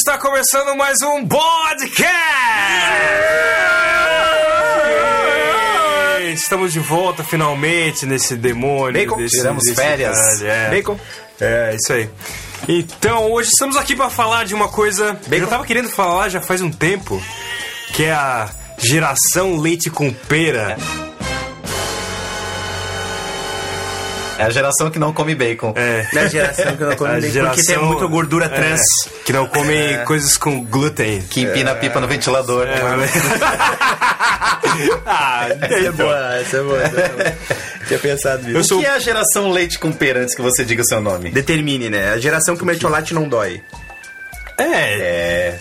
está começando mais um podcast! Estamos de volta finalmente nesse demônio. Bacon, desse, tiramos desse férias. é. Bacon. É, isso aí. Então, hoje estamos aqui para falar de uma coisa que eu tava querendo falar já faz um tempo, que é a geração leite com pera. É a geração que não come bacon. É. Da geração que não come A bacon, porque tem geração- muita gordura trans. É, que não come coisas com glúten. Que empina a pipa no ventilador. ah, Essa é boa, essa é boa. essa é boa. Tinha pensado Eu nisso. O sou- que é a geração leite com pera antes que você diga o seu nome? Determine, né? A geração que o mertiolate não dói. É, É.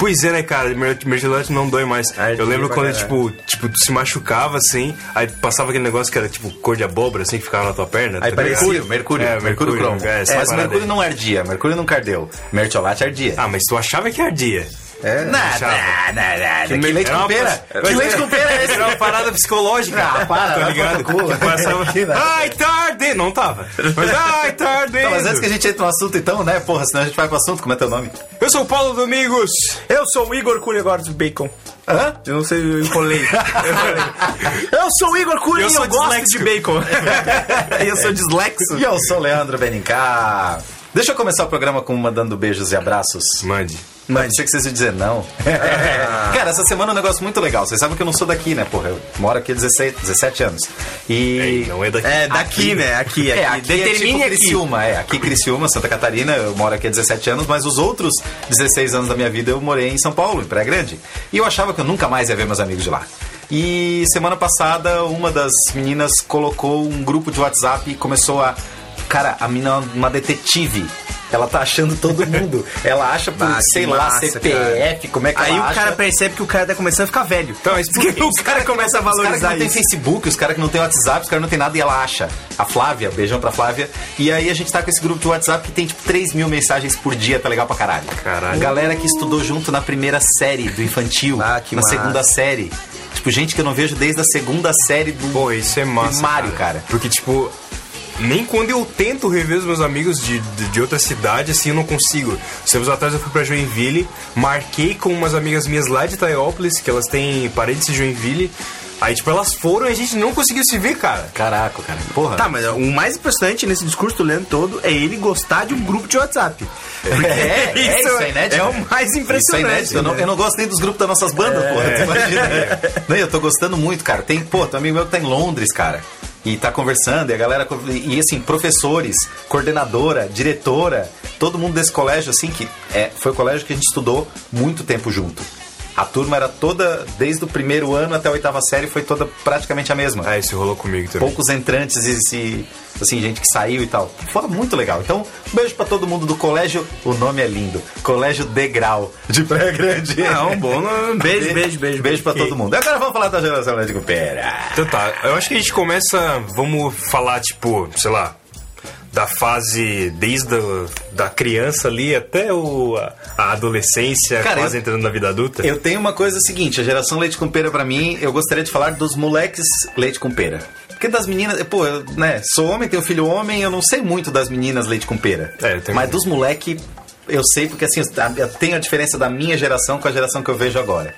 Pois é, né, cara? Mer- Merchandise não dói mais. Ah, eu lembro quando, tipo, tipo, tu se machucava assim, aí passava aquele negócio que era tipo cor de abóbora, assim, que ficava na tua perna. Aí tá parecia-? Mercúrio, Mercúrio, É, Mercúrio, Mercúrio, cromo. é, Mas Mercúrio aí. não ardia, Mercúrio nunca ardeu. Mertiolate ardia. Ah, mas tu achava que ardia. É. Nada, nada. Que me- leite com pera? Que leite com pera é esse? Era uma parada psicológica. Ah, para, tá ligado? Que passava... Que. Ai, ardendo. Não tava. Mas, ai. Tá, mas antes que a gente entre no assunto então, né? Porra, senão a gente vai pro assunto. Como é teu nome? Eu sou o Paulo Domingos. Eu sou o Igor do bacon. Hã? Eu não sei, eu enrolei. Eu, sou o Igor Cunha Eu e sou eu gosto de bacon. E eu sou dislexo. E eu sou o Leandro Benincá. Deixa eu começar o programa com mandando beijos e abraços. Mande. Mas pensei que vocês iam dizer não. Cara, essa semana é um negócio muito legal. Vocês sabem que eu não sou daqui, né, porra? Eu moro aqui há 16, 17 anos. E. Não é daqui. É, daqui, né? Aqui, aqui. É, aqui Determine é tipo aqui. Criciúma, é. Aqui Criciúma, Santa Catarina, eu moro aqui há 17 anos, mas os outros 16 anos da minha vida eu morei em São Paulo, em Praia Grande. E eu achava que eu nunca mais ia ver meus amigos de lá. E semana passada, uma das meninas colocou um grupo de WhatsApp e começou a... Cara, a menina é uma detetive. Ela tá achando todo mundo. Ela acha por, Ah, sei lá, massa, CPF, como é que Aí o acha. cara percebe que o cara tá começando a ficar velho. Então, mas por quê? o cara começa a Os caras que valorizar não tem. Facebook, os caras que não tem WhatsApp, os caras não tem nada e ela acha. A Flávia, beijão pra Flávia. E aí a gente tá com esse grupo de WhatsApp que tem tipo 3 mil mensagens por dia, tá legal pra caralho. Caralho. Galera que estudou junto na primeira série do infantil, Ah, que na massa. segunda série. Tipo, gente que eu não vejo desde a segunda série do. Pô, isso é massa. Primário, cara. Porque, tipo, nem quando eu tento rever os meus amigos de, de, de outra cidade, assim, eu não consigo. Uns tempos atrás eu fui pra Joinville, marquei com umas amigas minhas lá de Taiópolis, que elas têm parentes em Joinville. Aí, tipo, elas foram e a gente não conseguiu se ver, cara. Caraca, cara. Porra. Tá, mas o mais impressionante nesse discurso do Leandro todo é ele gostar de um grupo de WhatsApp. Porque É, é, isso é inédito. É o mais Isso é impressionante. inédito. Eu não, eu não gosto nem dos grupos das nossas bandas, porra. Tu imagina. Não, eu tô gostando muito, cara. Tem, pô, tem um amigo meu que tá em Londres, cara. E tá conversando, e a galera. E assim, professores, coordenadora, diretora, todo mundo desse colégio, assim, que é, foi o colégio que a gente estudou muito tempo junto. A turma era toda, desde o primeiro ano até a oitava série, foi toda praticamente a mesma Ah, isso rolou comigo também. poucos entrantes e se, assim, gente que saiu e tal. Foi muito legal. Então, um beijo pra todo mundo do colégio. O nome é lindo. Colégio Degrau de Praia Grande. Não, bom, não- beijo, beijo, beijo. Beijo pra Ok. todo mundo. Agora vamos falar da geração Lédico Pera. Então tá, eu acho que a gente começa, vamos falar, tipo, sei lá, da fase desde a, da criança ali até o, a, adolescência, Cara, quase eu- entrando na vida adulta. Eu tenho uma coisa seguinte, a geração leite com pera pra mim, eu gostaria de falar dos moleques leite com pera. Porque das meninas, pô, eu, né, sou homem, tenho filho homem, eu não sei muito das meninas leite com pera. É, eu tenho- Mas dos moleque, eu sei porque assim, eu tenho a diferença da minha geração com a geração que eu vejo agora.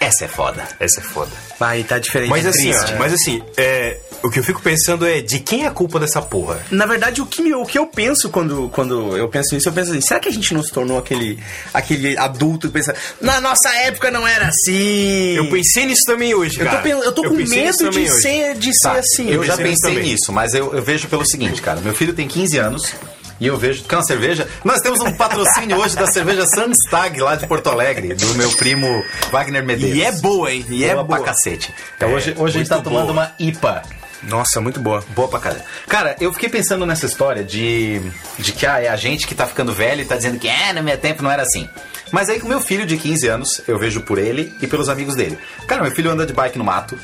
Essa é foda. Essa é foda. Aí tá diferente. Mas é assim, triste. ó, mas assim, é, o que eu fico pensando é de quem é a culpa dessa porra? Na verdade, o que, o que eu penso quando, quando eu penso nisso, eu penso assim, será que a gente não se tornou aquele, aquele adulto que pensa, na nossa época não era assim? Eu pensei nisso também hoje, Eu cara. tô, pen- eu tô com pensei nisso medo de ser, de ser Tá, assim. eu já pensei nisso nisso, mas eu, eu vejo pelo seguinte, cara. Meu filho tem 15 anos e eu vejo. Quer uma cerveja? Nós temos um patrocínio hoje da cerveja Sandstag lá de Porto Alegre, do meu primo Wagner Medeiros. E é boa, hein? E é boa pra boa. cacete. Então É, hoje, hoje a gente tá tomando boa. uma IPA. Nossa, muito boa. Boa pra caralho. Cara, eu fiquei pensando nessa história de, de que ah, é a gente que tá ficando velho e tá dizendo que é, no meu tempo não era assim. Mas aí com meu filho de 15 anos, eu vejo por ele e pelos amigos dele. Cara, meu filho anda de bike no mato,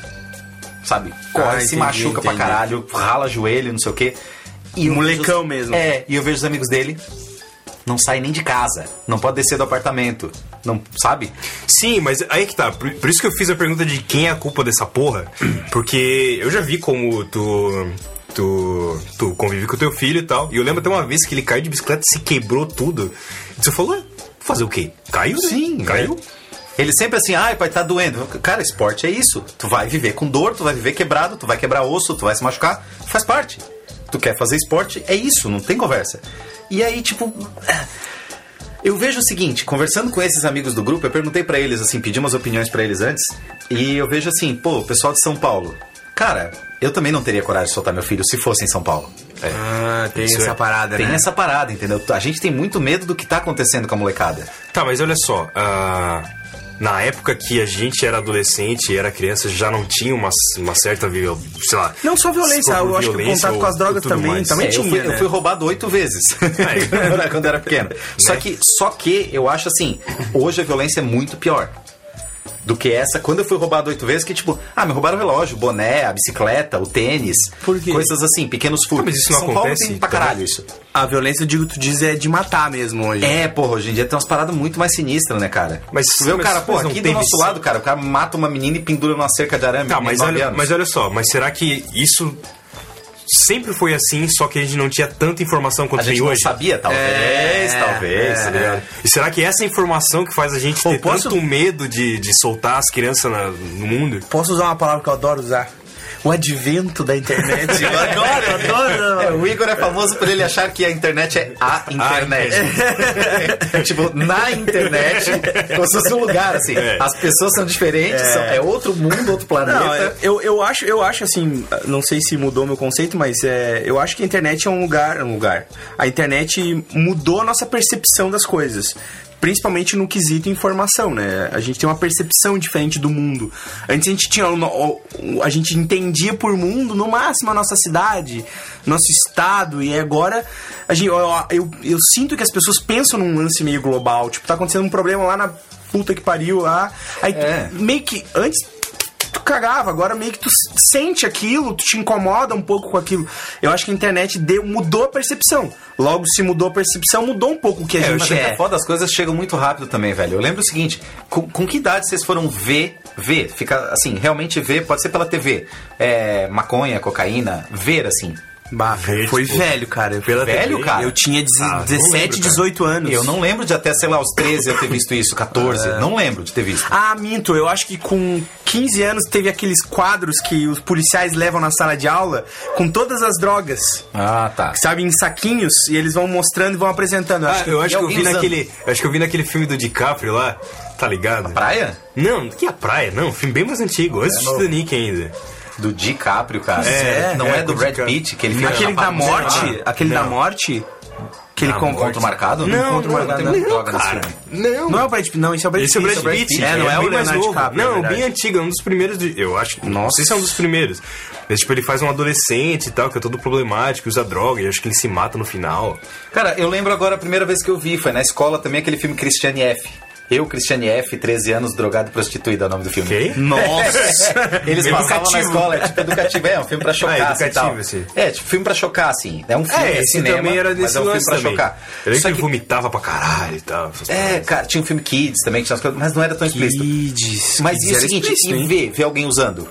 sabe? Corre, Ah, se entendi, machuca pra entendi. caralho, rala joelho, não sei o quê. E Molecão vejo- mesmo. É, e eu vejo os amigos dele, não sai nem de casa, não pode descer do apartamento, não, sabe? Sim, mas aí que tá. Por, por isso que eu fiz a pergunta de quem é a culpa dessa porra. Porque eu já vi como tu. Tu, tu convive com teu filho e tal. E eu lembro até uma vez que ele caiu de bicicleta e se quebrou tudo. E você falou, "Ué, Fazer o quê? Caiu? né? Sim, Caiu? Ele sempre assim, ai, pai, tá doendo. Cara, esporte é isso. Tu vai viver com dor, tu vai viver quebrado, tu vai quebrar osso, tu vai se machucar. Faz parte. Tu quer fazer esporte, é isso, não tem conversa. E aí, tipo. Eu vejo o seguinte, conversando com esses amigos do grupo, eu perguntei pra eles, assim, pedi umas opiniões pra eles antes, e eu vejo assim, pô, o pessoal de São Paulo. Cara, eu também não teria coragem de soltar meu filho se fosse em São Paulo. É. Ah, tem Isso essa é- parada, Tem né? essa parada, entendeu? A gente tem muito medo do que tá acontecendo com a molecada. Tá, mas olha só. ah, na época que a gente era adolescente e era criança, já não tinha uma, uma certa, sei lá... Não só violência, eu acho que contato com as drogas também- mais. também É, eu, tinha, fui, né? eu fui roubado oito vezes É. quando eu era pequeno. Só, Né? que, só que eu acho assim, hoje a violência é muito pior. Do que essa, quando eu fui roubado oito vezes, que tipo, ah, me roubaram o relógio, o boné, a bicicleta, o tênis. Por quê? Coisas assim, pequenos furtos. Ah, mas isso não São Paulo acontece tem pra caralho isso. A violência, eu digo, tu diz, é de matar mesmo hoje. É, porra, hoje em dia tem umas paradas muito mais sinistras, né, cara? Mas- tu vê o cara, pô, não aqui do nosso sim. lado, cara, o cara mata uma menina e pendura numa cerca de arame. Tá, mas olha, mas olha só, mas será que isso sempre foi assim, só que a gente não tinha tanta informação quanto a gente tem não hoje? sabia, talvez, É, talvez. é, ligado? E será que essa informação que faz a gente Pô, ter posso- tanto medo de, de soltar as crianças na- no mundo? Posso usar uma palavra que eu adoro usar? O advento da internet. Eu adoro, eu adoro. É, o Igor é famoso por ele achar que a internet é a internet. tipo, na internet, como se fosse um lugar, assim. É. As pessoas são diferentes, são- é outro mundo, outro planeta. Não, é, eu, eu acho, eu acho assim, não sei se mudou meu conceito, mas é, eu acho que a internet é um lugar, um lugar. A internet mudou a nossa percepção das coisas. Principalmente no quesito informação, né? A gente tem uma percepção diferente do mundo. Antes a gente tinha. A gente entendia por mundo, no máximo, a nossa cidade, nosso estado, e agora a gente, eu, eu, eu sinto que as pessoas pensam num lance meio global. Tipo, tá acontecendo um problema lá na puta que pariu lá. Aí É. meio que antes tu cagava, agora meio que tu sente aquilo, tu te incomoda um pouco com aquilo. Eu acho que a internet deu, mudou a percepção. Logo, se mudou a percepção, mudou um pouco o que a É, gente mas é é. foda, as coisas chegam muito rápido também, velho. Eu lembro o seguinte, com, com que idade vocês foram ver, ver, fica assim, realmente ver, pode ser pela TV, é, maconha, cocaína, ver assim. Bah, Ver, foi tipo, velho, cara. pela Velho, TV. cara? Eu tinha deze- Ah, não 17, lembro, cara. 18 anos. Eu não lembro de até, sei lá, os 13 eu ter visto isso, 14, não lembro de ter visto. Ah, minto, eu acho que com 15 anos teve aqueles quadros que os policiais levam na sala de aula com todas as drogas. Ah, tá. Sabe, em saquinhos, e eles vão mostrando e vão apresentando. Eu Ah, acho que eu acho que eu alguém vi usando. naquele. eu Acho que eu vi naquele filme do DiCaprio lá, tá ligado? Praia? Não, que a praia, não, filme bem mais antigo, antes do Titanic ainda. Do DiCaprio, cara. É, não é, é, do Brad. Pitt, que ele fica Aquele da morte, aquele da morte, que ele morte. Encontro marcado? Não, Encontro não, marcado, não, não, não, cara. Não. Não é o Brad Pitt, não, esse é o Brad Esse é o Pitt. Brad Pitt, É, não é, o bem mais Leonardo. DiCaprio. é Não, verdade. bem antigo, é um dos primeiros. De, eu acho. Não Nossa. sei se é um dos primeiros. Mas, tipo, ele faz um adolescente e tal, que é todo problemático, usa droga, e acho que ele se mata no final. Cara, eu lembro agora a primeira vez que eu vi, foi na escola também aquele filme Christiane F. Eu, Christiane F, 13 anos, drogado e prostituída, é o nome do filme. Ok? Nossa! Eles passavam na Educativo. escola, é tipo educativo, é um filme pra chocar, Ah, assim, tal. assim. É, tipo filme pra chocar, assim. É um filme, É, é esse cinema, também era mas desse é um filme pra também. chocar. Eu lembro Só que que, vomitava pra caralho e tal. é, paradas. cara, tinha um filme Kids também, que tinha umas coisas, mas não era tão explícito. Kids. Mas Kids e o seguinte, explícito, e ver, ver alguém usando?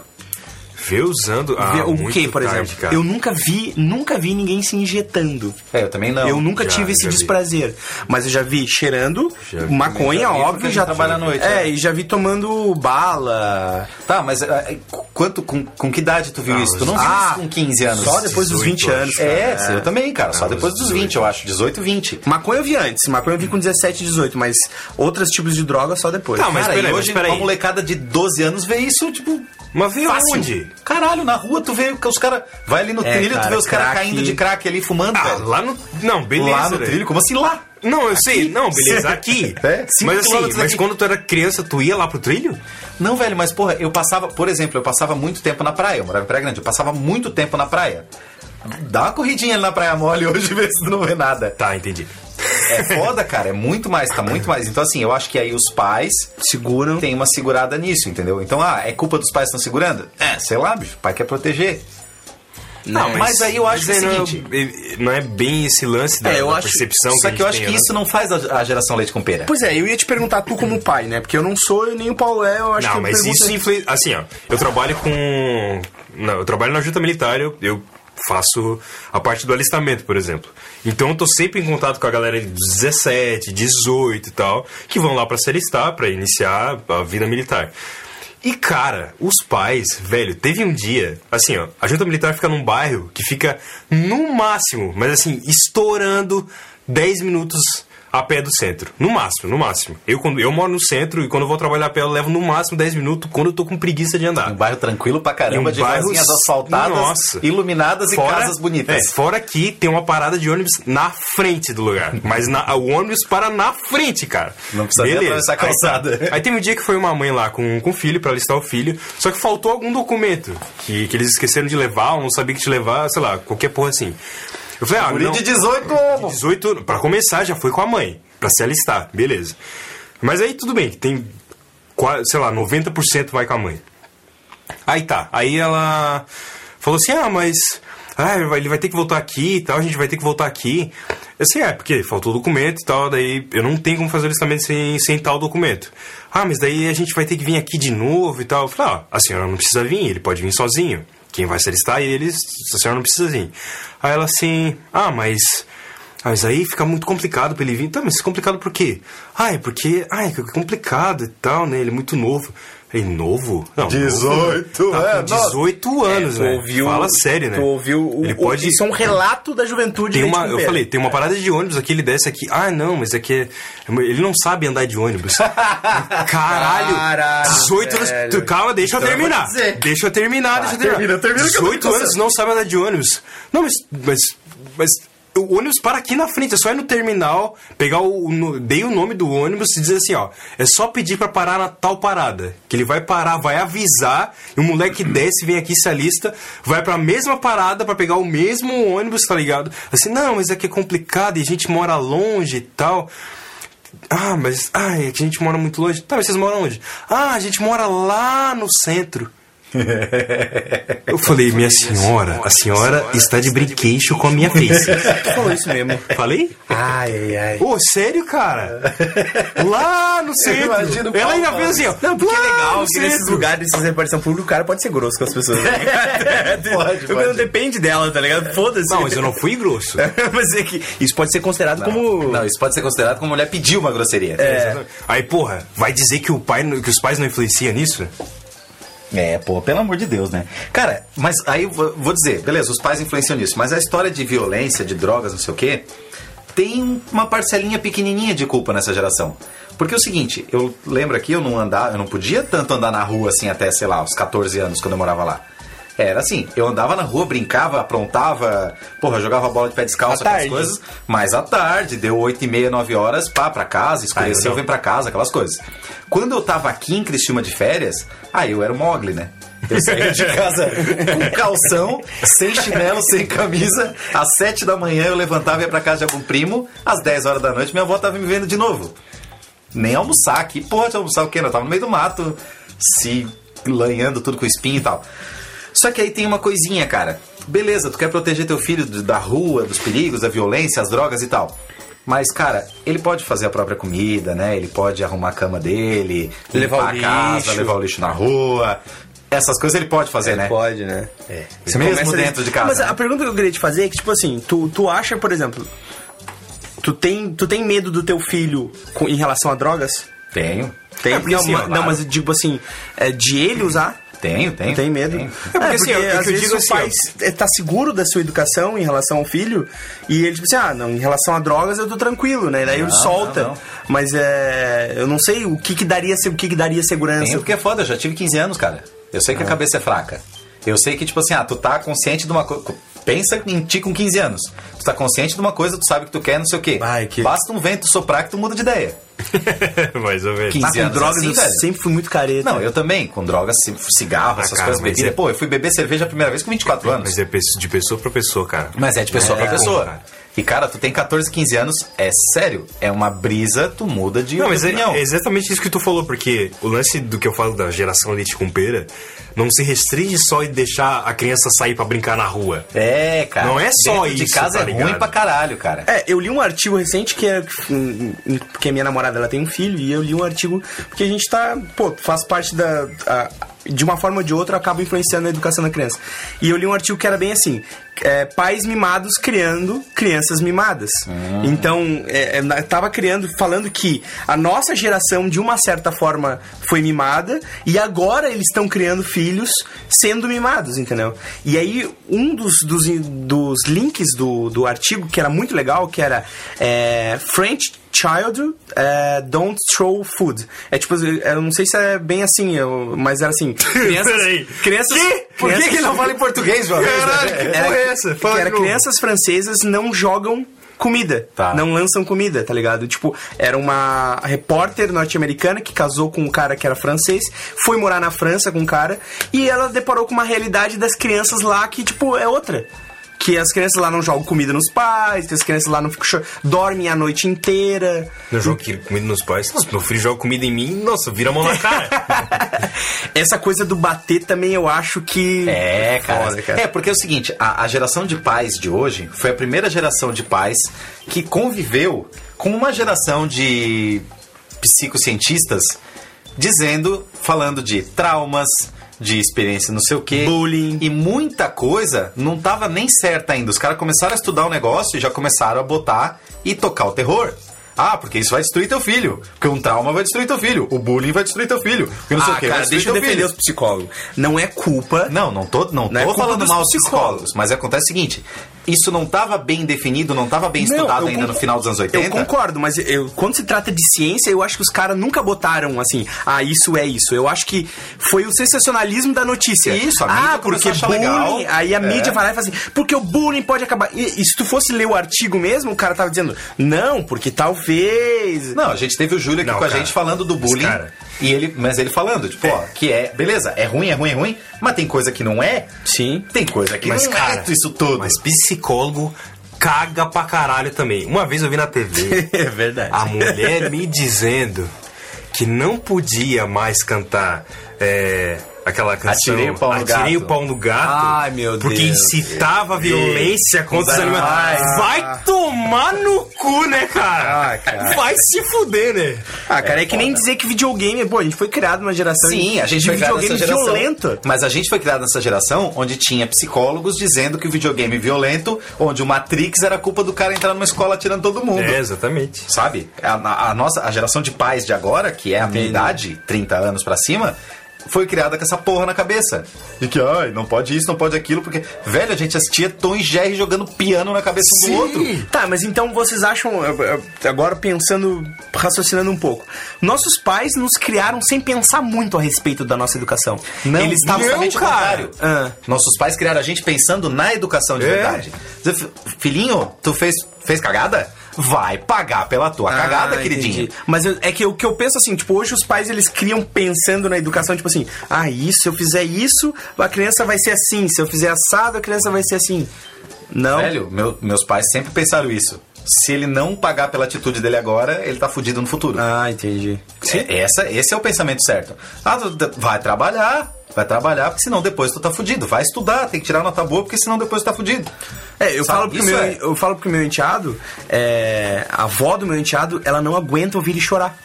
Vê usando. Ah, Vê o muito que, por tarde, exemplo? cara. Eu nunca vi, nunca vi ninguém se injetando. É, eu também não. eu nunca já, tive esse vi. desprazer. Mas eu já vi cheirando Já vi maconha, já vi, óbvio, já trabalha à noite, É, é. e já vi tomando bala. Tá, mas é, quanto, com, com que idade tu viu Ah, isso? Tu não viu ah, isso com 15 anos? Só depois dos 18, 20 anos. cara. É, sim, eu também, cara. Só Ah, depois uns dos 20, eu acho. 18, 20. Maconha eu vi antes. Maconha eu vi com 17, 18, mas outros tipos de droga só depois. Tá, mas cara, peraí, e mas hoje peraí. uma molecada de 12 anos vê isso, tipo, Mas vê onde? Caralho, na rua tu vê que os caras... Vai ali no É, trilho, tu cara, vê os caras caindo de crack ali, fumando, Ah, velho. lá no. Não, beleza. Lá no velho. trilho? Como assim lá? Não, eu sei. Não, beleza, aqui. É, mas assim, mas daqui. quando tu era criança, tu ia lá pro trilho? Não, velho, mas porra, eu passava... Por exemplo, eu passava muito tempo na praia. Eu morava em Praia Grande. Eu passava muito tempo na praia. Dá uma corridinha ali na Praia Mole hoje, vê se tu não vê nada. Tá, entendi. É foda, cara. É muito mais, tá muito mais. Então, assim, eu acho que aí os pais Seguram. tem uma segurada nisso, entendeu? Então, ah, é culpa dos pais que estão segurando? É, sei lá, bicho, o pai quer proteger. Não, mas aí eu acho mas que é o não seguinte- Não é bem esse lance da, É, eu da acho- percepção Só que, que eu acho que tem, isso não faz a, a geração leite com pera. Pois é, eu ia te perguntar tu como pai, né? Porque eu não sou e nem o Paulo é, eu acho que Não, mas isso influencia. Assim, ó, eu trabalho com. Não, eu trabalho na junta militar, eu, eu faço a parte do alistamento, por exemplo. Então eu tô sempre em contato com a galera de 17, 18 e tal, que vão lá pra se alistar, pra iniciar a vida militar. E cara, os pais, velho, teve um dia, assim, ó, a junta militar fica num bairro que fica no máximo, mas assim, estourando 10 minutos a pé do centro. No máximo, no máximo. Eu, quando, eu moro no centro e quando eu vou trabalhar a pé, eu levo no máximo 10 minutos quando eu tô com preguiça de andar. Um bairro tranquilo pra caramba, um de bairro- casinhas asfaltadas, Nossa. iluminadas e casas bonitas. É, fora que tem uma parada de ônibus na frente do lugar. Mas na- o ônibus para na frente, cara. Não precisa nem atravessar a Aí tá. calçada. Aí, teve um dia que foi uma mãe lá com, com o filho pra listar o filho. Só que faltou algum documento que, que eles esqueceram de levar, ou não sabia que te levar, sei lá, qualquer porra assim. Eu falei, ah, Guri não. de 18 anos. 18, pra começar, já foi com a mãe, pra se alistar, beleza. Mas aí tudo bem, tem, sei lá, 90% vai com a mãe. Aí tá, aí ela falou assim: ah, mas. Ah, ele vai- ter que voltar aqui e tal, a gente vai ter que voltar aqui. Eu sei, é, porque faltou documento e tal, daí eu não tenho como fazer o alistamento sem, sem tal documento. Ah, mas daí a gente vai ter que vir aqui de novo e tal. Eu falei, ah, a senhora não precisa vir, ele pode vir sozinho. Quem vai se alistar é eles, a senhora não precisa vir. Aí ela assim, ah, mas. Mas aí fica muito complicado pra ele vir. Tá, mas complicado por quê? Ah, é porque. Ah, é complicado e tal, né? Ele é muito novo. Ele novo? Não, 18 novo, tá, anos. com 18 anos, né? ouviu, Fala sério, né? Tu ouviu o, Ele pode. Isso é um relato da juventude Tem uma, eu falei, tem uma parada de ônibus aqui, ele desce aqui. Ah, não, mas é que ele não sabe andar de ônibus. Caralho! Caralho, 18 anos. velho. Tu, calma, deixa Então eu eu terminar. te dizer. Deixa eu terminar, deixa eu terminar. termina, termina que eu tô 18 anos não sabe andar de ônibus. Não, mas. mas, mas o ônibus para aqui na frente, é só ir no terminal, pegar o. no- dei o nome do ônibus e dizer assim, ó. É só pedir pra parar na tal parada. Que ele vai parar, vai avisar, e o moleque desce, vem aqui, se alista, vai pra mesma parada pra pegar o mesmo ônibus, tá ligado? Assim, não, mas é que é complicado e a gente mora longe e tal. Ah, mas. Ah, é que a gente mora muito longe. Tá, mas vocês moram onde? Ah, a gente mora lá no centro. Eu falei, minha senhora, a senhora está de brinquedo com a minha face. Tu falou isso mesmo. Falei? Ai, ai, ai. Ô, sério, cara? Lá no centro. imagino Ela ainda fez assim, ó. Não, porque é legal que nesses lugares, nesses repartição pública, o cara pode ser grosso com as pessoas. Pode, Porque pode. Não depende dela, tá ligado? Foda-se. Não, mas eu não fui grosso. mas é que isso pode ser considerado como. Não, isso pode ser considerado como mulher pediu uma grosseria. É. Aí, porra, vai dizer que, o pai, que os pais não influenciam nisso? É, pô, pelo amor de Deus, né? Cara, mas aí vou dizer, beleza, os pais influenciam nisso, mas a história de violência, de drogas, não sei o quê, tem uma parcelinha pequenininha de culpa nessa geração. Porque é o seguinte, eu lembro aqui, eu não andava, eu não podia tanto andar na rua assim até, sei lá, os 14 anos quando eu morava lá. Era assim, eu andava na rua, brincava, aprontava, porra, jogava bola de pé descalço, À aquelas tarde. coisas. Mas à tarde, deu 8 e meia, 9 horas, pá, pra casa, escureceu, eu vem pra casa, aquelas coisas. Quando eu tava aqui em Cristina de férias, aí eu era o Mogli, né? Eu saía de casa com calção, sem chinelo, sem camisa. Às 7 da manhã eu levantava e ia pra casa de algum primo. Às 10 horas da noite minha avó tava me vendo de novo. Nem almoçar aqui. Porra, de almoçar o quê? Eu tava no meio do mato, se lanhando tudo com espinho e tal. Só que aí tem uma coisinha, cara. Beleza, tu quer proteger teu filho da rua, dos perigos, da violência, as drogas e tal. Mas, cara, ele pode fazer a própria comida, né? Ele pode arrumar a cama dele, Levar limpar o a casa, lixo. levar o lixo na rua. Essas coisas ele pode fazer, né? Pode, né? É. Mesmo dentro de casa, Mas né? a pergunta que eu queria te fazer é que, tipo assim, tu, tu acha, por exemplo, tu tem, tu tem medo do teu filho com- em relação a drogas? Tenho. Tem? É, porque não, assim, ó, não, mas tipo assim, é, de ele usar? Tenho, tenho. Tem medo? Tenho. É porque, assim, é o que às eu vezes digo o assim, pai ó. é, tá seguro da sua educação em relação ao filho e ele tipo assim, ah, não, em relação a drogas eu tô tranquilo, né? Daí ele Não, solta. não, não. Mas é, eu não sei o que que daria, se- o que que daria segurança. Tenho porque é foda, eu já tive 15 anos, cara. Eu sei que a cabeça é fraca. Eu sei que, tipo assim, ah, tu tá consciente de uma coisa. Pensa em ti com 15 anos. Tu tá consciente de uma coisa, tu sabe que tu quer, não sei o quê. Ai, que- Basta um vento soprar que tu muda de ideia. Mais ou menos. 15 Ah, com drogas assim, eu velho. sempre fui muito careta. Não, eu também, com drogas, ci- cigarro, Ah, essas cara, coisas, bebida. é- Pô, eu fui beber cerveja a primeira vez com 24 anos. Mas é de pessoa pra pessoa, cara. Mas é de pessoa É, pra pessoa. cara. E, cara, tu tem 14, 15 anos, é sério. É uma brisa, tu muda de Não, mas é, opinião. é exatamente isso que tu falou, porque o lance do que eu falo da geração leite com pera não se restringe só em deixar a criança sair pra brincar na rua. É, cara. Não é só Dentro de isso, casa tá é ruim ligado? pra caralho, cara. É, eu li um artigo recente que é. hum, hum, Porque a minha namorada ela tem um filho, e eu li um artigo porque a gente tá. Pô, faz parte da. a- de uma forma ou de outra, acaba influenciando a educação da criança. E eu li um artigo que era bem assim: é, pais mimados criando crianças mimadas. Então, é, é, tava criando, falando que a nossa geração, de uma certa forma, foi mimada, e agora eles estão criando filhos sendo mimados, entendeu? E aí, um dos, dos, dos links do, do artigo, que era muito legal, que era é, French Child é, Don't Throw Food. É tipo, eu não sei se é bem assim, eu- mas era assim. Crianças. Crianças Por que, crianças- que ele não fala em português, vez? Caralho, que porra é essa? Fala que era crianças francesas não jogam comida. Tá. Não lançam comida, tá ligado? Tipo, era uma repórter norte-americana que casou com um cara que era francês, foi morar na França com um cara, e ela deparou com uma realidade das crianças lá que, tipo, é outra. Que as crianças lá não jogam comida nos pais, que as crianças lá não ficam cho- dormem a noite inteira. Eu jogo comida nos pais. Nossa, meu filho joga comida em mim, nossa, vira a mão na cara. Essa coisa do bater também eu acho que. É, cara. Foda, cara. É, porque é o seguinte, a, a geração de pais de hoje foi a primeira geração de pais que conviveu com uma geração de psicocientistas dizendo, falando de traumas, de experiência não sei o quê. Bullying. E muita coisa não tava nem certa ainda. Os caras começaram a estudar o negócio e já começaram a botar e tocar o terror. Ah, porque isso vai destruir teu filho. Porque um trauma vai destruir teu filho. O bullying vai destruir teu filho. Porque não sei Ah, o quê vai cara, deixa eu defender filho. os psicólogos. Não é culpa. Não, não tô, não Não é tô culpa falando mal dos psicólogos. psicólogos, mas acontece o seguinte: isso não estava bem definido, não estava bem Não, estudado ainda no final dos anos 80. Eu concordo, mas eu- quando se trata de ciência, eu acho que os caras nunca botaram assim, ah, isso é isso. Eu acho que foi o sensacionalismo da notícia. Isso, a mídia ah, porque a bullying. legal. Aí a É. mídia vai lá e fala assim, porque o bullying pode acabar. E, e se tu fosse ler o artigo mesmo, o cara tava dizendo, não, porque talvez. Não, a gente teve o Júlio aqui Não, com a cara. gente falando do bullying. cara. E ele, mas ele falando, tipo, ó, que é, beleza, é ruim, é ruim, é ruim, mas tem coisa que não é, Sim. tem coisa que Mas, não cara, é isso tudo. Mas psicólogo caga pra caralho também. Uma vez eu vi na TV É verdade. a mulher me dizendo que não podia mais cantar é, aquela canção Atirei o pau no Atirei gato. o pau no gato. Ai, meu Porque Deus. incitava a violência contra os animais. Vai tomar no cu, né, cara? Ah, cara. Vai se fuder, né? Ah, cara, é, que nem dizer que videogame. Pô, a gente foi criado numa geração Sim, a gente de foi criado videogame geração. violento. Mas a gente foi criado nessa geração onde tinha psicólogos dizendo que o videogame é violento, onde o Matrix era culpa do cara entrar numa escola atirando todo mundo. É, exatamente. Sabe? A, a- nossa a geração de pais de agora, que é a minha Entendi. idade, 30 anos pra cima, foi criada com essa porra na cabeça. De que, ai, não pode isso, não pode aquilo, porque, velho, a gente assistia Tom e Jerry jogando piano na cabeça um do outro. Tá, mas então vocês acham, agora pensando, raciocinando um pouco, nossos pais nos criaram sem pensar muito a respeito da nossa educação. Não, Eles estavam justamente o contrário. Ah. Nossos pais criaram a gente pensando na educação de É. verdade. Dizer, "Fi- Filhinho, tu fez, fez cagada? Vai pagar pela tua cagada, Ah, queridinho. entendi. Mas eu- é que o que eu penso assim, tipo, hoje os pais eles criam pensando na educação, tipo assim, ah, isso, se eu fizer isso, a criança vai ser assim, se eu fizer assado, a criança vai ser assim. Não. Velho, meu- meus pais sempre pensaram isso. Se ele não pagar pela atitude dele agora, ele tá fudido no futuro. Ah, entendi. É, essa, esse é o pensamento certo. Ah, vai trabalhar, vai trabalhar, porque senão depois tu tá fudido. Vai estudar, tem que tirar nota boa, porque senão depois tu tá fudido. É, eu Sabe, falo, pro meu, é. eu falo pro meu enteado, é, a avó do meu enteado, ela não aguenta ouvir ele chorar.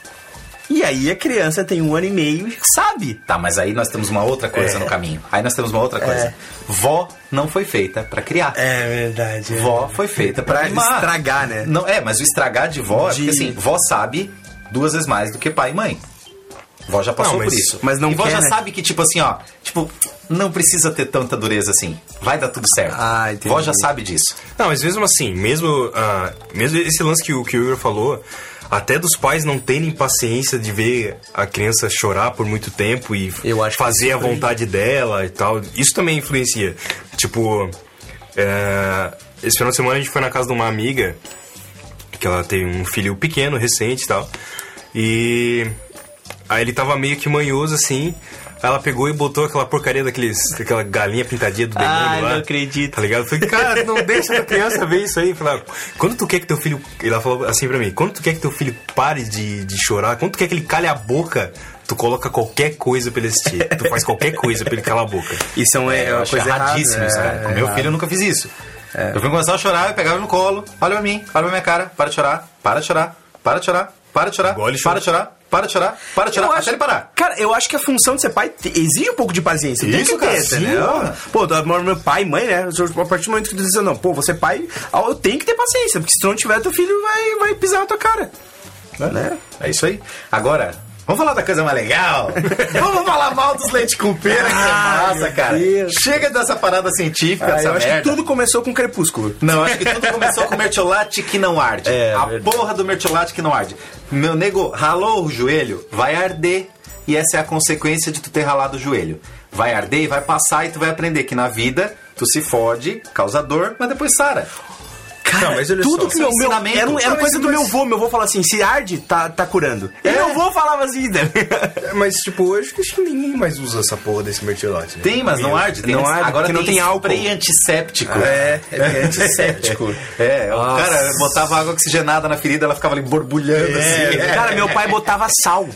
E aí a criança tem um ano e meio e sabe. Tá, mas aí nós temos uma outra coisa É. no caminho. Aí nós temos uma outra coisa. Vó não foi feita pra criar. É verdade. Vó foi feita mimar. estragar, né? Não, é, mas o estragar de vó, é De- porque assim, vó sabe duas vezes mais do que pai e mãe. Vó já passou Não, mas- por isso. mas não e vó quer, já né? sabe que, tipo assim, ó, tipo, não precisa ter tanta dureza assim. Vai dar tudo certo. Ah, entendi. Vó já sabe disso. Não, mas mesmo assim, mesmo, ah, mesmo esse lance que o, que o Igor falou, até dos pais não terem paciência de ver a criança chorar por muito tempo e fazer isso a vontade dela e tal, isso também influencia. Tipo, é, esse final de semana a gente foi na casa de uma amiga, que ela tem um filho pequeno, recente e tal, e aí ele tava meio que manhoso assim. Aí ela pegou e botou aquela porcaria daqueles, daquela galinha pintadinha do demônio lá. não acredito. Tá ligado? Eu falei, cara, não deixa a criança ver isso aí. Falei, ah, quando tu quer que teu filho. Ela falou assim pra mim: quando tu quer que teu filho pare de, de chorar, quando tu quer que ele cale a boca, tu coloca qualquer coisa pra ele assistir. Tu faz qualquer coisa pra ele calar a boca. Isso é uma, é eu uma coisa erradíssimo errada. isso, é, cara. Com é meu errado. filho eu nunca fiz isso. Eu fui começar a chorar, eu pegava no colo, olha pra mim, olha pra minha cara, para de chorar, para de chorar, para de chorar, para de chorar, para de chorar, para de chorar, para de chorar, Eu até acho- ele parar. Cara, eu acho que a função de ser pai exige um pouco de paciência. Tem Isso, que ter, cara, sim, mano. Pô, meu pai mãe, né? A partir do momento que tu diz, não, pô, você é pai, ah, eu tenho que ter paciência, porque se tu não tiver, teu filho vai, vai pisar na tua cara. Né? É isso aí. Agora, vamos falar da coisa mais legal? vamos falar mal dos leite com pera, que é massa, cara. Deus. Chega dessa parada científica, Ah, eu acho merda. que tudo começou com Crepúsculo. Não, acho que tudo começou com o mertiolate que não arde. É, a verdade. porra do mertiolate que não arde. Meu nego, ralou o joelho, vai arder. E essa é a consequência de tu ter ralado o joelho. Vai arder e vai passar e tu vai aprender que na vida tu se fode, causa dor, mas depois sara. Cara, Não, mas olha tudo só, que meu, meu era, um- era Não, coisa mas- do meu avô. Meu avô falava assim: se arde, tá, tá curando. E É. meu avô falava assim, né? É, Mas, tipo, hoje acho que ninguém mais usa essa porra desse mertiolate. né? Tem, mas não arde. Tem Não arde, Agora não tem álcool. spray antisséptico. É, é antisséptico. É, o Nossa. cara botava água oxigenada na ferida, ela ficava ali borbulhando assim. É, cara, meu pai botava sal.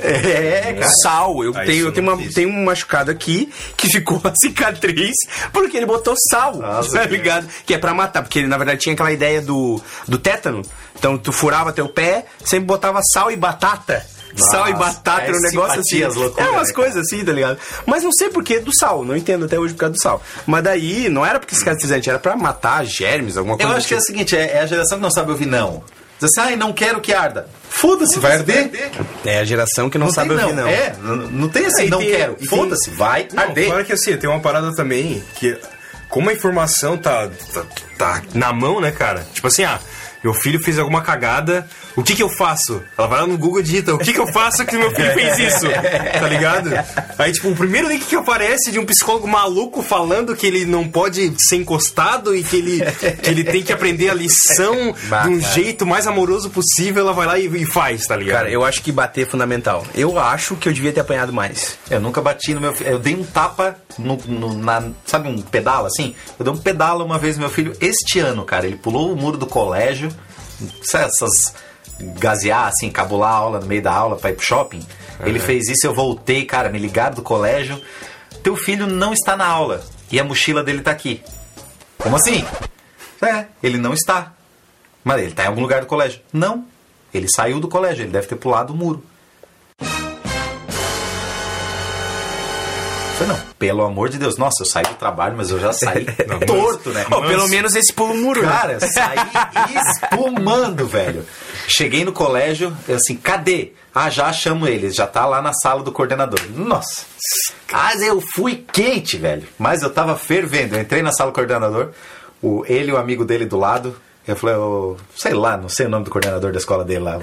É, cara. Sal, eu Ah, tenho, eu tenho, uma, tenho um machucado aqui que ficou a cicatriz porque ele botou sal, Nossa, tá cara. ligado? Que é pra matar, porque ele na verdade tinha aquela ideia do, do tétano. Então tu furava teu pé, sempre botava sal e batata. sal e Nossa, batata é era um negócio assim. loucura, é umas né, coisas assim, tá ligado? Mas não sei por que do sal, não entendo até hoje por causa do sal. Mas daí não era porque cicatrizante, era pra matar germes, alguma Eu coisa acho que é o tipo. seguinte, é, é a geração que não sabe ouvir não. Diz assim, ai, não quero que arda. Foda-se, vai arder. É a geração que não, Não sabe tem ouvir, não. não. É, não, não tem assim, É, não tem- quero. Foda-se, vai Não, arder. Claro que assim, tem uma parada também que. Como a informação tá, tá, tá na mão, né, cara? Tipo assim, ah, meu filho fez alguma cagada, o que que eu faço? Ela vai lá no Google e digita, o que que eu faço que meu filho fez isso? Tá ligado? Aí, tipo, o primeiro link que aparece de um psicólogo maluco falando que ele não pode ser encostado e que ele, que ele tem que aprender a lição Bah, de um cara. jeito mais amoroso possível, ela vai lá e, e faz, tá ligado? Cara, eu acho que bater é fundamental. Eu acho que eu devia ter apanhado mais. Eu nunca bati no meu filho. Eu dei um tapa no, no- na. Sabe um pedala assim? Eu dei um pedala uma vez no meu filho este ano, cara. Ele pulou o muro do colégio. Essas. Gazear, assim, cabular a aula no meio da aula pra ir pro shopping. Ele fez isso, eu voltei, cara, me ligaram do colégio. Teu filho não está na aula. E a mochila dele tá aqui. Como assim? É, ele não está. Mas ele tá em algum lugar do colégio. Não. Ele saiu do colégio, ele deve ter pulado o muro. Falei, não, pelo amor de Deus. Nossa, eu saí do trabalho, mas eu já saí torto, né? Pô, pelo menos esse pulo muro. né? Cara, saí espumando, velho. Cheguei no colégio, eu assim, cadê? Ah, já chamo ele, já tá lá na sala do coordenador. Nossa. Mas eu fui quente, velho. Mas eu tava fervendo. Eu entrei na sala do coordenador, o, ele e o amigo dele do lado. Eu falei, sei lá, não sei o nome do coordenador da escola dele lá,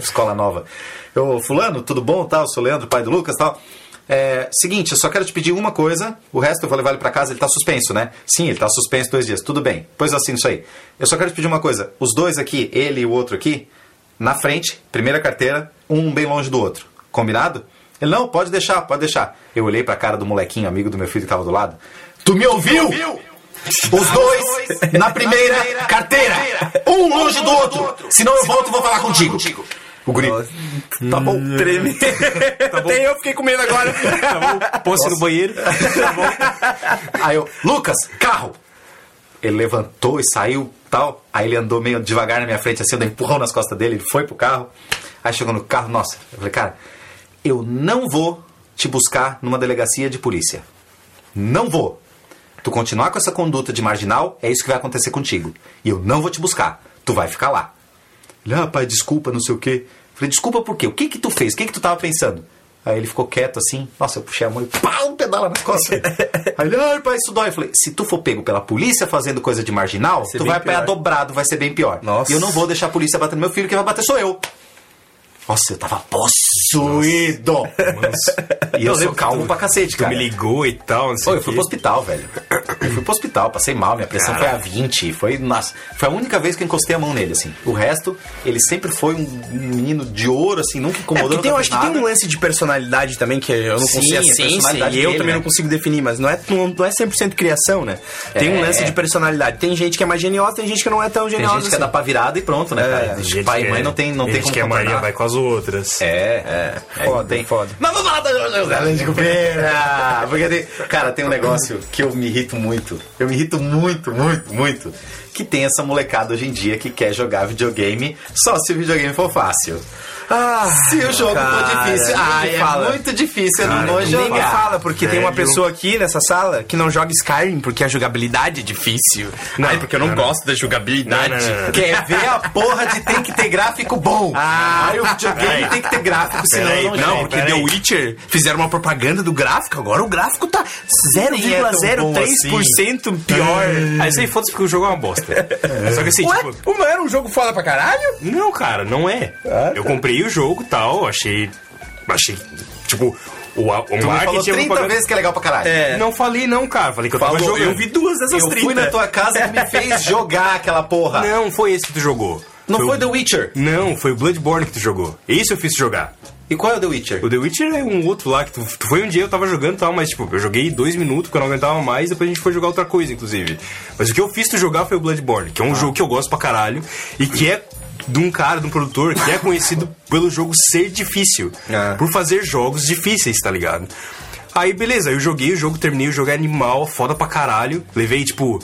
escola nova. Eu, fulano, tudo bom? Tal, sou o Leandro, pai do Lucas, tal. É, seguinte, eu só quero te pedir uma coisa, o resto eu vou levar ele pra casa, ele tá suspenso, né? Sim, ele tá suspenso dois dias, tudo bem. Pois eu assino isso aí. Eu só quero te pedir uma coisa, os dois aqui, ele e o outro aqui, na frente, primeira carteira, um bem longe do outro. Combinado? Ele, não, pode deixar, pode deixar. Eu olhei pra cara do molequinho, amigo do meu filho que tava do lado. Tu me ouviu? Os dois na primeira carteira, um longe do outro. Senão eu volto e vou falar contigo. O guri. Tá bom, treme. Até eu fiquei com medo agora. Tá bom? Posso ir no banheiro? Tá bom? Aí eu, Lucas, carro! Ele levantou e saiu, tal. Aí ele andou meio devagar na minha frente, assim, eu dei um empurrão nas costas dele, ele foi pro carro. Aí chegou no carro, nossa, eu falei, cara, eu não vou te buscar numa delegacia de polícia. Não vou. Tu continuar com essa conduta de marginal, é isso que vai acontecer contigo. E eu não vou te buscar. Tu vai ficar lá. Ele, ah, pai, desculpa, não sei o quê. Eu falei, desculpa por quê? O que que tu fez? O que que tu tava pensando? Aí ele ficou quieto assim. Nossa, eu puxei a mão e pá, um pedala nas costas. Aí ele, ai, pai, isso dói. Eu falei, se tu for pego pela polícia fazendo coisa de marginal, ser tu vai apanhar dobrado, vai ser bem pior. Nossa. E eu não vou deixar a polícia bater no meu filho, quem vai bater sou eu. Nossa, eu tava possuído. E eu Eu sou que calmo tu- pra cacete, Tu cara. me ligou e tal, não sei Pô, eu fui pro hospital, velho. Eu fui pro hospital, passei mal, minha pressão foi a 20. Foi, nossa, foi a única vez que eu encostei a mão nele, assim. O resto, ele sempre foi um menino de ouro, assim, nunca É, incomodou. porque tem, eu acho que fez tem um nada. lance de personalidade também, que eu não Sim, consigo, a a ciência, personalidade e eu dele, também né? não consigo definir, mas não é, não, é 100% criação, né? Tem um É. lance de personalidade. Tem gente que é mais geniosa, tem gente que não é tão Tem geniosa gente que é assim. da pá virada e pronto, né, cara? Tem gente Pai e que mãe é- não tem, não tem gente como que a Maria vai com as outras. É, é. Foda, tem. foda. Mas vamos falar da José de Cupeira! Porque tem, cara, tem um negócio que eu me irrito muito. Eu me irrito muito, muito, muito. que tem essa molecada hoje em dia que quer jogar videogame só se o videogame for fácil. Ah, Se o jogo cara, for difícil, ah, é fala. muito difícil, eu Cara, não vou nem Nem me jogar. fala, porque tem uma Velho. pessoa aqui nessa sala que não joga Skyrim porque a jogabilidade é difícil. Não, Ai, porque eu não, não, não. gosto da jogabilidade. Não, não, não, não. Quer ver a porra de tem que ter gráfico bom. Ah, Aí o videogame tem que ter gráfico, senão Peraí, não Não, porque The Witcher fizeram uma propaganda do gráfico, agora o gráfico tá Nem é tão bom 0,03% pior. Aí isso aí foda-se porque o jogo é uma bosta. Só que assim, Ué, tipo. o não era um jogo foda pra caralho? Não, cara, não é. Ah, Eu tá. Comprei o jogo e tal, achei. Achei. Tipo, o, a- o Tu falou marketing. a 30 propaganda- vezes que é legal pra caralho. É. Não falei, não, cara. Falei que eu tava Falou, jogando. eu vi duas dessas Eu 30. fui na tua casa e me fez jogar aquela porra. Não, foi esse que tu jogou. Não foi o... The Witcher. Não, foi o Bloodborne que tu jogou. Esse eu fiz tu jogar. E qual é o The Witcher? O The Witcher é um outro lá que tu, tu foi um dia eu tava jogando e tal, mas tipo, eu joguei dois minutos porque eu não aguentava mais, depois a gente foi jogar outra coisa, inclusive. Mas o que eu fiz tu jogar foi o Bloodborne, que é um jogo que eu gosto pra caralho e que é de um cara, de um produtor que é conhecido pelo jogo ser difícil. Ah. Por fazer jogos difíceis, tá ligado? Aí beleza, eu joguei o jogo, terminei o jogo é animal, foda pra caralho. Levei, tipo.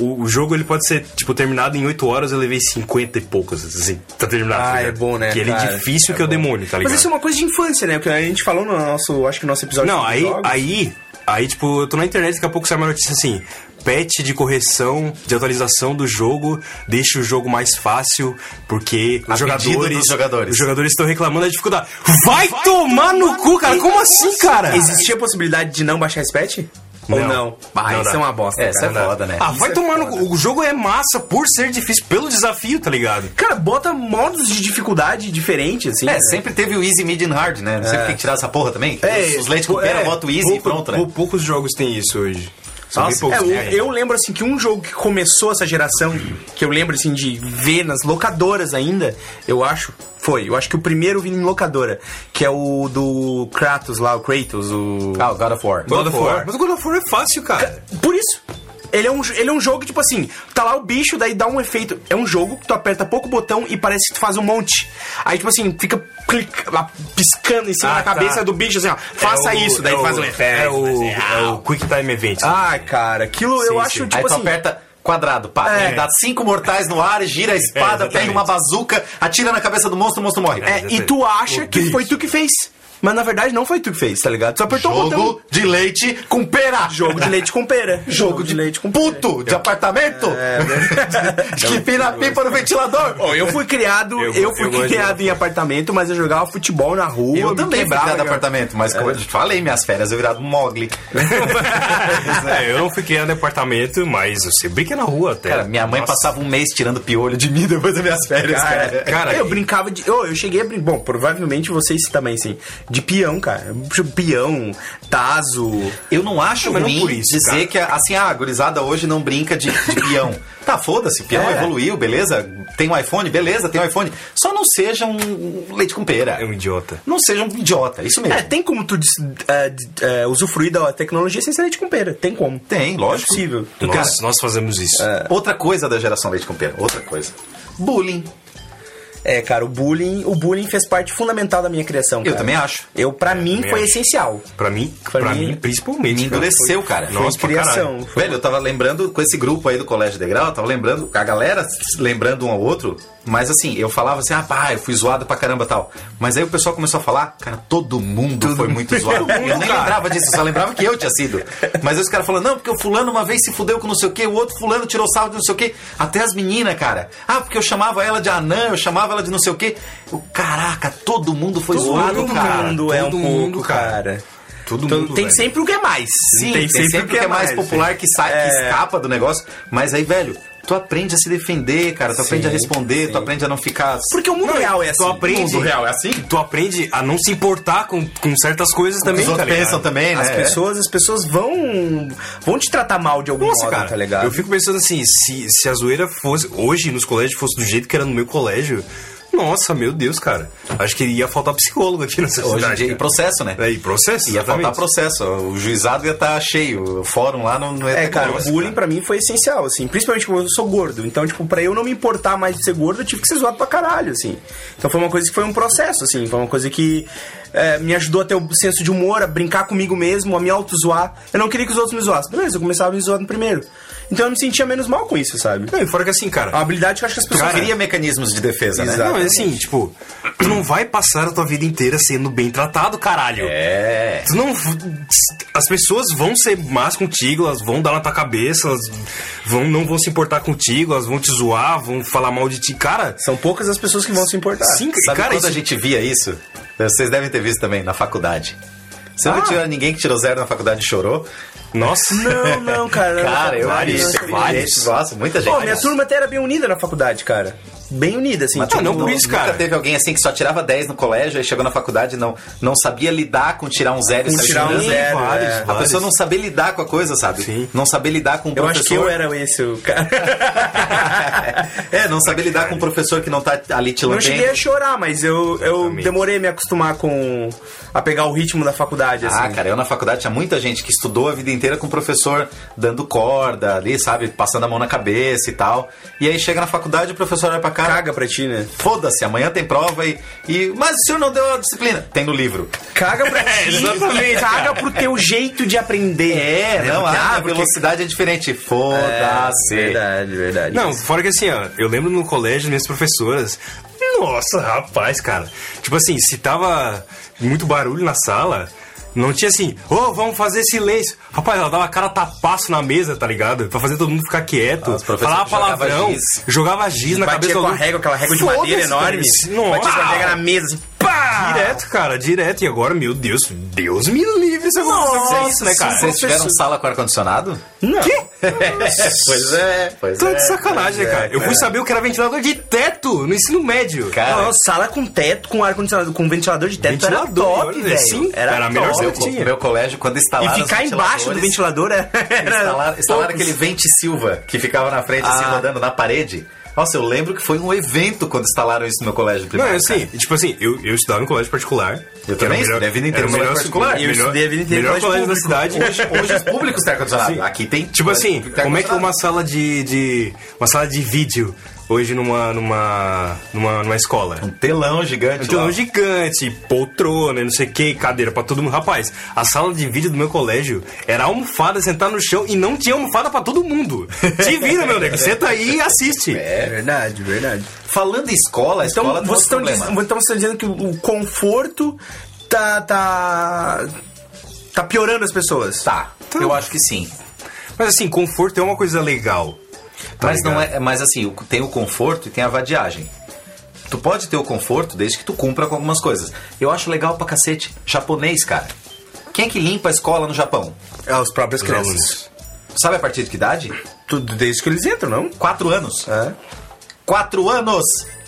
O, o jogo ele pode ser, tipo, terminado em 8 horas, eu levei 50 e poucas, assim, tá terminado. Ah, tá é bom, né, Que ele é difícil É que é o demônio, tá ligado? Mas isso é uma coisa de infância, né? Porque a gente falou no nosso, acho que no nosso episódio Não, aí, jogos. aí, aí, tipo, eu tô na internet, daqui a pouco sai uma notícia assim. Patch de correção, de atualização do jogo, deixa o jogo mais fácil, porque os jogadores, jogadores. Os jogadores estão reclamando da dificuldade. Vai, tomar no cu, cara! Como assim, cara? Existia a possibilidade de não baixar esse patch? Ou Não. não? Ah, Não isso dá. é uma bosta. Essa cara. é foda, né? Ah, Isso vai é tomar no foda. cu. O jogo é massa por ser difícil, pelo desafio, tá ligado? Cara, bota modos de dificuldade diferentes, assim. É, sempre teve o Easy, Medium, Hard, né? Não sei por que que tiraram essa porra também. É, os leite com pera, é, bota o Easy e Pouco- pronto, né? pou- Poucos jogos têm isso hoje. Nossa. É, eu, É, eu lembro assim que um jogo que começou essa geração, que eu lembro assim de ver nas locadoras ainda, eu acho, foi. Eu acho que o primeiro eu vi em locadora, que é o do Kratos lá, o Kratos, o. Ah, o God of War. God of War. Mas o God of War é fácil, cara. Por isso. Ele é, um, ele é um jogo, tipo assim, tá lá o bicho, daí dá um efeito. É um jogo que tu aperta pouco botão e parece que tu faz um monte. Aí, tipo assim, fica clic- lá, piscando em cima Ah, da cabeça tá. do bicho, assim, ó. Faça É o- isso, daí é faz o- um efeito. É o, é o Quick Time Event. Ai, cara, aquilo eu Sim, acho, sim. tipo Aí tu assim. aperta quadrado, pá, É. ele dá cinco mortais no ar, gira a espada, É, pega uma bazuca, atira na cabeça do monstro, o monstro morre. É, e tu acha que foi tu que fez. Mas na verdade não foi tu que fez, tá ligado? Tu apertou o botão. Jogo de leite com pera. Jogo de leite com pera. Jogo de leite com puto de apartamento. que pina pipa no ventilador. Ó, eu fui criado, eu, Eu- fui eu gosto de- criado em apartamento, mas eu jogava futebol na rua. Eu também fui quebrava, criado em apartamento, mas como eu te falei, minhas férias eu virado um mogli. É, eu não fui criado em apartamento, mas eu sempre brinquei na rua até. Cara, minha mãe Nossa. passava um mês tirando piolho de mim depois das minhas férias, cara. Cara, Cara, eu e- brincava de. Eu, eu cheguei a brincar. Bom, provavelmente vocês também, sim. De peão, cara. Peão, taso. Eu não acho não ruim por isso, dizer cara. que, assim, ah, a gurizada hoje não brinca de, de peão. Tá, foda-se, peão É. evoluiu, beleza? Tem um iPhone, beleza, tem um iPhone. Só não seja um leite com pera. É um idiota. Não seja um idiota, isso mesmo. É, tem como tu é, d- é, usufruir da tecnologia sem ser leite com pera. Tem como. Tem, lógico. É possível. Nós, nós fazemos isso. Outra coisa da geração leite com pera, outra coisa. Bullying. É, cara, o bullying, o bullying fez parte fundamental da minha criação. Eu cara. também acho. Eu, pra mim, também foi acho. essencial. Pra mim, Pra pra, mim, mim, principalmente. Me endureceu, cara. Foi Nossa, criação. Foi- Velho, eu tava lembrando com esse grupo aí do Colégio Degrau, eu tava lembrando, a galera lembrando um ao outro, mas assim, eu falava assim, ah, pá, eu fui zoado pra caramba tal. Mas aí o pessoal começou a falar, cara, todo mundo foi muito zoado. eu nem cara. lembrava disso, eu só lembrava que eu tinha sido. Mas aí os caras falando, não, porque o fulano uma vez se fudeu com não sei o que, o outro fulano tirou salvo de não sei o que. Até as meninas, cara. Ah, porque eu chamava ela de anã, eu chamava ela de não sei o que. Caraca, todo mundo foi zoado, Todo cara. mundo é um todo pouco, mundo, cara. cara. Todo Então, mundo, tem velho. sempre o que é mais. Sim, tem, sempre, o que é mais popular que sai, que É. escapa do negócio. Mas aí, velho, tu aprende a se defender, cara. Tu aprende a Sim, responder, sim. tu aprende a não ficar. Porque o mundo real é assim. Tu aprende, O mundo real é assim. Tu aprende a não se importar com, com certas coisas também, os outros tá pensam também, né? As pessoas, as pessoas vão vão te tratar mal de algum Nossa, modo, cara, tá ligado? eu fico pensando assim, se, se a zoeira fosse, hoje nos colégios fosse do jeito que era no meu colégio, nossa, meu Deus, cara. Acho que ia faltar psicólogo aqui nessa Hoje em cidade. dia, e cara. processo, né? É, e processo, Ia faltar exatamente. processo. O juizado ia estar cheio. O fórum lá não, não ia É, ter cara, o bullying pra mim foi essencial, assim. Principalmente porque eu sou gordo. Então, tipo, pra eu não me importar mais de ser gordo, eu tive que ser zoado pra caralho, assim. Então foi uma coisa que foi um processo, assim. Foi uma coisa que é, me ajudou a ter o senso de humor, a brincar comigo mesmo, a me auto-zoar. Eu não queria que os outros me zoassem. Beleza, eu começava a me zoar no primeiro. Então eu me sentia menos mal com isso, sabe? Não, e fora que assim, É cara. uma habilidade que eu acho que as pessoas... Cria mecanismos de defesa, né? Não, mas assim, tipo, tu não vai passar a tua vida inteira sendo bem tratado, caralho. É. Tu não. As pessoas vão ser más contigo, elas vão dar na tua cabeça, elas vão, não vão se importar contigo, elas vão te zoar, vão falar mal de ti. Cara, São poucas as pessoas que vão se importar. sim, Sabe cara, quando isso, a gente via isso? Vocês devem ter visto também na faculdade. Você não Ah. tinha ninguém que tirou zero na faculdade e chorou? Nossa. Não, não, cara. Cara, eu Vários, não, vários. Nossa, muita gente. Pô, minha turma até era bem unida na faculdade, cara. Bem unida, assim. Mas tipo, não por isso, cara. Nunca teve alguém assim que só tirava 10 no colégio e chegou na faculdade e não, não sabia lidar com tirar um zero e Com tirar um zero, vários, é. A vários. pessoa não saber lidar com a coisa, sabe? Sim. Não saber lidar com um Eu professor. acho que eu era esse, o cara. é, não saber lidar com um professor que não tá ali te Não lambendo. cheguei a chorar, mas eu, eu demorei a me acostumar com. a pegar o ritmo da faculdade, assim. Ah, cara, eu na faculdade tinha muita gente que estudou a vida inteira com o professor dando corda ali, sabe? Passando a mão na cabeça e tal. E aí chega na faculdade o professor olha pra cara. Caga pra ti, né? Foda-se, amanhã tem prova e, e. Mas o senhor não deu a disciplina? Tem no livro. Caga pra ti. exatamente. Caga pro teu jeito de aprender. É, não, porque- ah, a porque- velocidade é diferente. Foda-se. Verdade, verdade. Não, fora que assim, ó, eu lembro no colégio, minhas professoras. Nossa, rapaz, cara. Tipo assim, se tava muito barulho na sala, não tinha assim, ô, vamos fazer silêncio. Rapaz, ela dava cara tapaço na mesa, tá ligado? Pra fazer todo mundo ficar quieto. Ah, professores falava palavrão, giz. jogava giz na Batia cabeça com do a régua, aquela régua de madeira enorme. cara. Batia com a Nossa. régua na mesa, assim, pá! Direto, cara, direto. E agora, meu Deus, Deus me livre se eu acontecer isso, né, cara? Vocês tiveram sala com ar-condicionado? Não. pois é, pois Tô é. de sacanagem, é, cara. Eu fui é. saber o que era ventilador de teto no ensino médio. Cara, Não, sala com teto, com ar-condicionado, com ventilador de teto era Ventilador, top, olha, velho. sim, era, era a melhor top. coisa meu, que tinha. meu colégio, quando E instalaram ficar os embaixo do ventilador era. Instalaram, aquele vente Silva que ficava na frente, assim, Ah. rodando na parede. Nossa, eu lembro que foi um evento quando instalaram isso no meu colégio Não, primário. é assim, tipo assim, eu, eu estudava em colégio particular. Eu também melhor- estudei a vida inteira era o em melhor colégio particular. Eu estudei a vida inteira em melhor colégio colégio da cidade. Hoje, hoje os públicos têm ar-condicionado. Aqui tem. Tipo assim, como é que uma sala de, de. uma sala de vídeo hoje numa. numa. numa, numa escola? Um telão gigante. Um telão lá. gigante, poltrona, não sei o que, cadeira pra todo mundo. Rapaz, a sala de vídeo do meu colégio era almofada, sentar no chão e não tinha almofada pra todo mundo. Te vira, meu nego. Senta aí e assiste. É verdade, verdade. Falando em escola, Então, escola vocês estão dizendo, então vocês estão dizendo que o o conforto tá. tá. tá piorando as pessoas. Tá, eu acho que sim. Mas assim, conforto é uma coisa legal. Tá mas não é, mas assim, tem o conforto e tem a vadiagem. Tu pode ter o conforto desde que tu cumpra com algumas coisas. Eu acho legal pra cacete. Japonês, cara. Quem é que limpa a escola no Japão? É, os próprios Os crianças. Sabe a partir de que idade? Tudo desde que eles entram, não? Quatro anos. É. Quatro anos!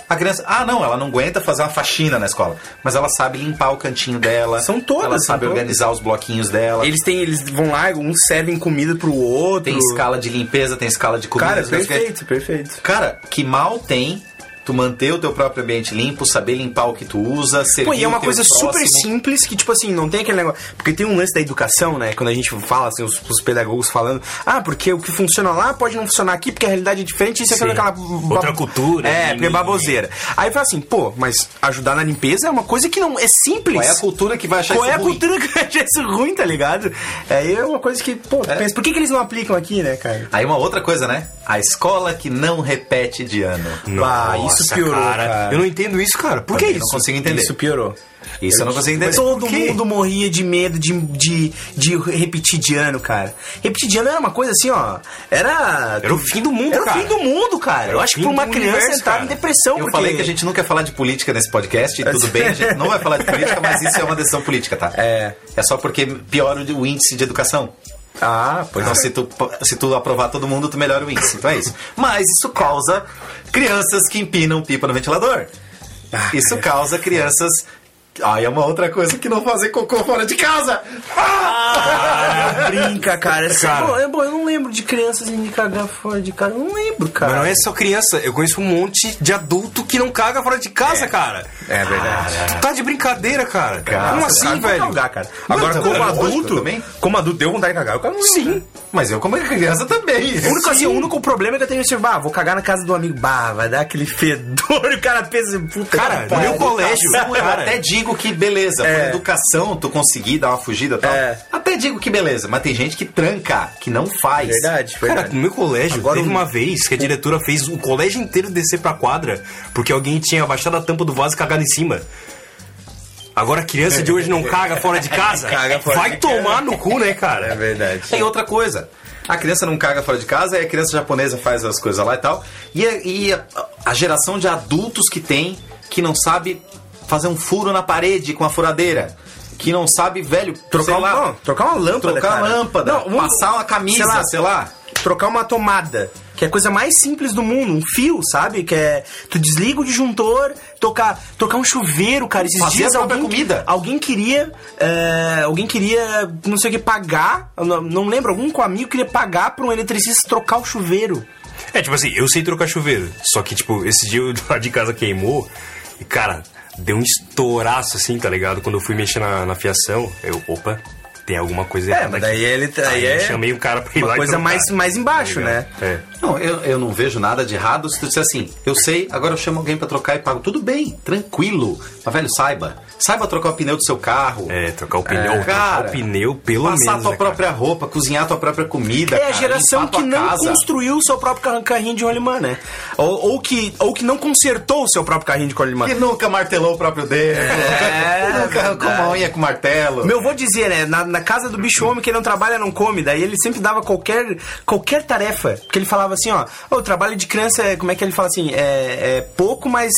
A criança. Ah, não, ela não aguenta fazer uma faxina na escola. Mas ela sabe limpar o cantinho dela. São todas, Ela sabe todas. organizar os bloquinhos dela. Eles têm, eles vão lá, uns servem comida pro outro. Tem escala de limpeza, tem escala de comida. Cara, perfeito, perfeito. Cara, que mal tem tu manter o teu próprio ambiente limpo, saber limpar o que tu usa, servir Pô, e é uma coisa super próximo. simples que, tipo assim, não tem aquele negócio. Porque tem um lance da educação, né? Quando a gente fala, assim, os, os pedagogos falando, ah, porque o que funciona lá pode não funcionar aqui, porque a realidade é diferente, isso é aquela. Outra cultura, É, porque é baboseira. Aí fala assim, pô, mas ajudar na limpeza é uma coisa que não. É simples. Qual é a cultura que vai achar Qual isso é a ruim? cultura que vai achar isso ruim, tá ligado? Aí é uma coisa que, pô, É. pensa, por que, que eles não aplicam aqui, né, cara? Aí uma outra coisa, né? A escola que não repete de ano. Bah, isso piorou, cara. Eu não entendo isso, cara. Por que isso? Não consigo entender. Isso piorou. Isso eu não consigo entender. Todo mundo morria de medo de, de, de repetir de ano, cara. Repetir de ano era uma coisa assim, ó. Era. Era o fim do mundo, Era cara. o fim do mundo, cara. Era Eu acho que pra uma criança universo, entrar cara. em depressão. Eu porque... falei que a gente nunca ia falar de política nesse podcast, e tudo bem, a gente não vai falar de política, mas isso é uma decisão política, tá? É. É só porque piora o índice de educação. Ah, pois Então, é. se tu, se tu aprovar todo mundo, tu melhora o índice. Então é isso. Mas isso causa crianças que empinam pipa no ventilador. Ah, Isso causa crianças. Ai, é uma outra coisa que não fazem cocô fora de casa. Ah, brinca, cara. Assim, Cara. bom, eu, bom, eu não lembro de crianças indo cagar fora de casa. Eu não lembro, cara. Mas não é só criança, eu conheço um monte de adulto que não caga fora de casa, cara. É verdade. Tu tá de brincadeira, cara. Como assim, Cara, velho? cagar, cara. Agora, como é adulto, também. como adulto, deu vontade de cagar. Eu cago Sim. Mas eu, como criança, também. O único, assim, o único problema é que eu tenho assim, bah, vou cagar na casa do amigo, bah, vai dar aquele fedor e o cara pensa, puta Cara, pariu. meu colégio, eu cara. até digo que beleza, É. por educação tu conseguir dar uma fugida e tal. É. Até digo que beleza, mas tem gente que tranca, que não faz. Verdade, Cara, verdade. no meu colégio, Agora teve um- uma vez que a diretora fez o colégio inteiro descer pra quadra porque alguém tinha abaixado a tampa do vaso e cagado em cima. Agora a criança de hoje não caga fora de casa? Caga fora Vai de tomar no cu, né, cara? É verdade. Tem outra coisa. A criança não caga fora de casa, aí a criança japonesa faz as coisas lá e tal. E, a, e a, a geração de adultos que tem que não sabe fazer um furo na parede com a furadeira. Que não sabe, velho, Trocar uma, lá, não, trocar uma lâmpada, trocar cara. uma lâmpada, Não, vamos- passar uma camisa, sei lá, sei lá. trocar uma tomada, que é a coisa mais simples do mundo, um fio, sabe? Que é tu desliga o disjuntor, tocar, trocar um chuveiro, cara. Esses Fazer dias a própria alguém, comida. alguém queria, é, alguém queria, não sei o que pagar, não, não lembro, algum com amigo queria pagar para um eletricista trocar o chuveiro. É, tipo assim, eu sei trocar chuveiro. Só que, tipo, esse dia o lá de casa queimou e, cara, deu um estouraço assim, tá ligado? Quando eu fui mexer na, na fiação, eu, opa, tem alguma coisa É, errada mas aqui. daí ele Aí aí eu é chamei um cara pra ir lá uma e coisa mais mais embaixo, tá né? É. Não, eu, eu não vejo nada de errado se tu disser assim, eu sei, agora eu chamo alguém pra trocar e pago. Tudo bem, tranquilo. Mas, velho, saiba. Saiba trocar o pneu do seu carro. É, trocar o pneu, trocar cara, o pneu, pelo passar menos. a tua né, cara? própria roupa, cozinhar a tua própria comida. É a cara, geração a que tua não casa. construiu o seu próprio carrinho de rolimã, né? Ou, ou, que, ou que não consertou o seu próprio carrinho de rolimã. Que nunca martelou o próprio dedo. É, nunca arrancou uma unha com martelo. Meu avô dizia, né? Na, na casa do bicho homem, quem não trabalha não come. Daí ele sempre dava qualquer, qualquer tarefa. Porque ele falava assim, ó, o trabalho de criança é, como é que ele fala assim? É, é pouco, mas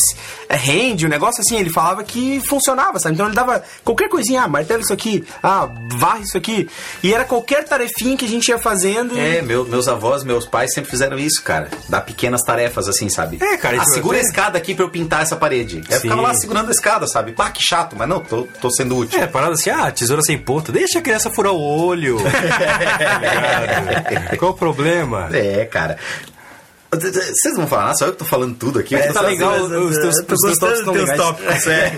é, rende, o negócio assim. Ele falava que funcionava, sabe? Então ele dava qualquer coisinha, ah, martelo isso aqui, ah, varre isso aqui. E era qualquer tarefinha que a gente ia fazendo. e- É, meu- meus avós, meus pais sempre fizeram isso, cara. Dar pequenas tarefas assim, sabe? É, cara, Ah, isso segura a escada aqui pra eu pintar essa parede. Eu Sim. ficava lá segurando a escada, sabe? Pá, que chato, mas não, tô, tô sendo útil. É, parada assim, ah, tesoura sem ponta, deixa a criança furar o olho. Tá? Qual o problema? É, cara. Vocês vão falar só eu que tô falando tudo aqui. É, tá legal, os teus, os teus tópicos estão legais. tópicos, é.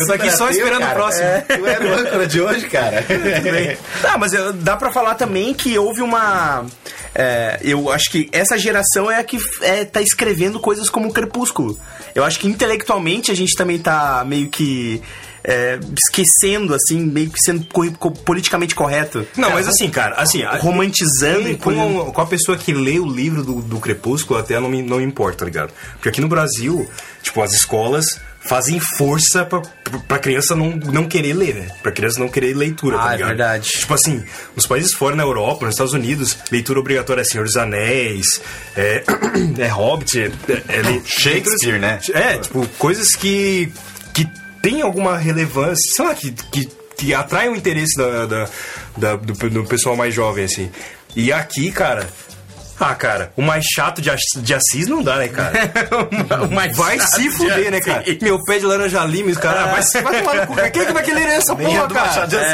Eu tô aqui só esperando o próximo. Tu era o âncora de hoje, cara. Ah, mas eu- dá pra falar também que houve uma. é, eu acho que essa geração é a que é, tá escrevendo coisas como o Crepúsculo. Eu acho que intelectualmente a gente também tá meio que. É, esquecendo, assim, meio que sendo co- co- politicamente correto. Não, mas assim, cara, assim... a- Romantizando e com, coisa- com, a pessoa que lê o livro do, do Crepúsculo, até não me, não me importa, tá ligado? Porque aqui no Brasil, tipo, as escolas fazem força pra, pra criança não, não querer ler, né? Pra criança não querer leitura, Ah, tá é ligado? verdade. Tipo assim, nos países fora, na Europa, nos Estados Unidos, leitura obrigatória é Senhor dos Anéis, é, é Hobbit, é, é, le- Shakespeare, né? É, tipo, coisas que tem alguma relevância, sei lá, que, que, que atraem o interesse da, da, da- do, do pessoal mais jovem, assim. E aqui, cara. Ah, cara, o mais chato de, Assis- de Assis não dá, né, cara? O mais Vai chato se de fuder, né, cara? Meu pé de laranja lima, os caras. Vai, se- vai tomar no cu. Quem é que vai querer essa Nem é porra, Machado cara? de Assis.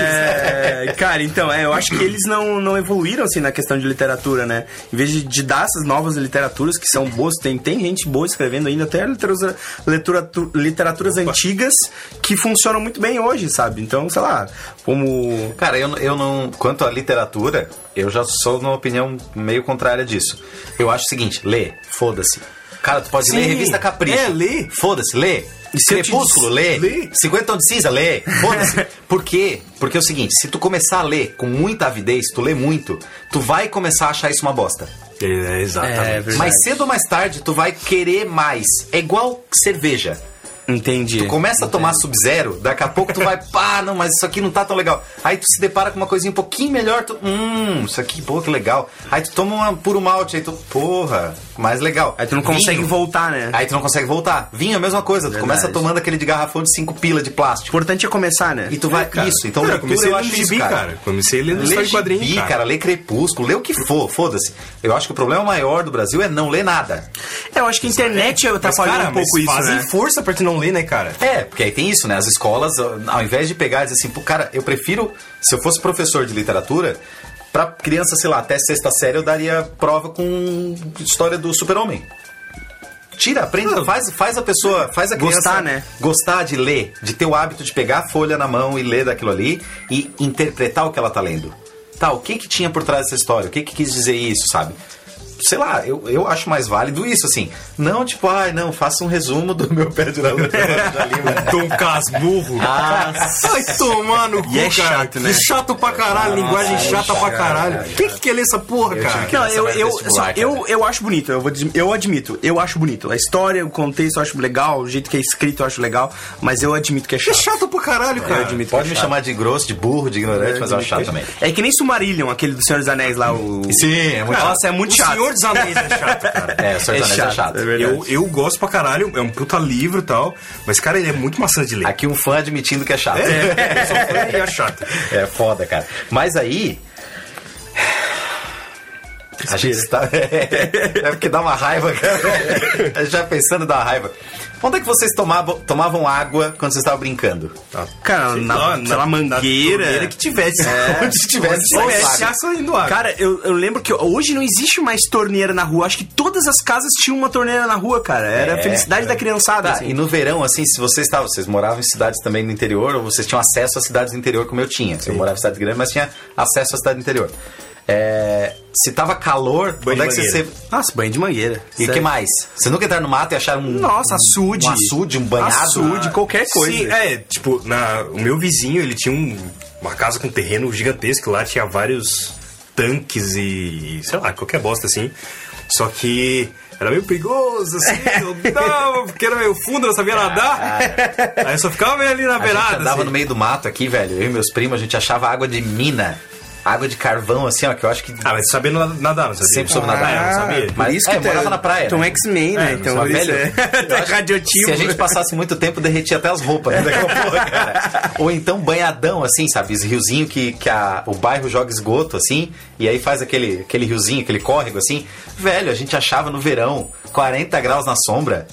É, cara, então, é, eu acho que eles não, não evoluíram assim na questão de literatura, né? Em vez de, de dar essas novas literaturas que são boas, tem, tem gente boa escrevendo ainda, até literatura, literatura- literaturas antigas que funcionam muito bem hoje, sabe? Então, sei lá, como. Cara, eu, eu não. Quanto à literatura, eu já sou numa opinião meio contrária disso. Eu acho o seguinte: lê, foda-se. Cara, tu pode Sim, ler revista Capricho. é, lê. Foda-se, lê. E Crepúsculo, lê. lê. 50 tons de cinza, lê. Foda-se. Por quê? Porque é o seguinte: se tu começar a ler com muita avidez, tu lê muito, tu vai começar a achar isso uma bosta. É, exatamente. É. Mas cedo ou mais tarde, tu vai querer mais. É igual cerveja. Entendi. Tu começa a tomar Sub-Zero, daqui a pouco tu vai, pá, não, mas isso aqui não tá tão legal. Aí tu se depara com uma coisinha um pouquinho melhor, tu, hum, isso aqui, pô, que legal. Aí tu toma uma puro malte, aí tu, porra, mais legal. Aí tu não consegue Vinho. voltar, né? Aí tu não consegue voltar. Vinho é a mesma coisa, tu Verdade. começa tomando aquele de garrafão de 5 pila de O plástico. importante é começar, né? E tu vai, Cara, isso, então cara, leitura comecei eu a acho ler isso, cara. cara. Comecei a ler Lê quadrinhos, gibi, cara. cara, lê Crepúsculo, lê o que for, foda-se. Eu acho que o problema maior do Brasil é não ler nada. É, eu acho que a internet Mas, atrapalhou um pouco mas isso, fazem né? força pra te não ler, né, cara? É, porque aí tem isso, né? As escolas, ao invés de pegar e dizer assim, pô, cara, eu prefiro, se eu fosse professor de literatura, Pra criança, sei lá, até sexta série eu daria prova com história do super-homem. Tira, aprende, faz, faz a pessoa, faz a criança Gostar, né? gostar de ler, de ter o hábito de pegar a folha na mão e ler daquilo ali e interpretar o que ela tá lendo. Tá, o que que tinha por trás dessa história? O que que quis dizer isso, sabe? Sei lá, eu, eu acho mais válido isso, assim. Não, tipo, ai, não, faça um resumo do meu pé de laranja da língua. Tom Casmurro. Ai, tomar no cu, E é cara. chato, né? Que chato pra caralho, linguagem chata pra caralho. Quem que quer ler essa porra, cara? Não, eu, eu, só- eu, eu acho bonito, eu, vou, eu admito, eu acho bonito. A história, o contexto eu acho legal, o jeito que é escrito eu acho legal, mas eu admito que é É chato. chato pra caralho, cara. Eu admito Pode que me é chato. chamar de grosso, de burro, de ignorante, mas eu acho chato também. É que nem Sumarillion, aquele do Senhor dos Anéis lá, o... Sim, é muito Nossa, é muito chato. Senhor dos Anéis é chato, cara. É, o Senhor dos Anéis é chato. é verdade. Eu, eu gosto pra caralho, é um puta livro e tal, mas, cara, ele é muito maçã de ler. Aqui um fã admitindo que é chato. É, eu sou fã e é chato. É foda, cara. Mas aí. A gente está. É porque dá uma raiva, cara. A gente já pensando dá uma raiva. Onde é que vocês tomavam, tomavam água quando vocês estavam brincando? Cara, Sei na, lá, sei lá, mangueira. torneira que tivesse. Onde tivesse Onde água. tivesse saindo água. Cara, eu, eu lembro que hoje não existe mais torneira na rua. Acho que todas as casas tinham uma torneira na rua, cara. Era É, a felicidade da criançada. Tá, assim. e no verão, assim, se vocês estavam, vocês moravam em cidades também no interior, ou vocês tinham acesso a cidades do interior como eu tinha. Eu morava em cidades grandes, mas tinha acesso à cidade do interior. É, se tava calor, Banho onde é que você. mangueira. Nossa, banho de mangueira. E o que mais? Você nunca entraram no mato e acharam um. Nossa, açude. Um açude, um banhado? Açude, qualquer coisa. Sim, é, tipo, na, o meu vizinho, ele tinha um- uma casa com terreno gigantesco, lá tinha vários tanques e, sei lá, qualquer bosta assim. Só que era meio perigoso, assim, eu dava, porque era meio fundo, eu não sabia nadar. Aí eu só ficava meio ali na A gente beirada. andava assim. no meio do mato aqui, velho. Eu e meus primos, a gente achava água de mina. Água de carvão, assim, ó, que eu acho que. Ah, mas sabendo nadar, não sabia? Sempre soube nadar. Ah, não sabia. Mas- isso é, que morava na praia, Então né? X-Men, né? É, então, velho, é, que radioativo. Se a gente passasse muito tempo, derretia até as roupas, né? daquela porra, cara. Ou então banhadão, assim, sabe? Esse riozinho que, que a, o bairro joga esgoto, assim, e aí faz aquele, aquele riozinho, aquele córrego, assim. Velho, a gente achava no verão, 40 graus na sombra.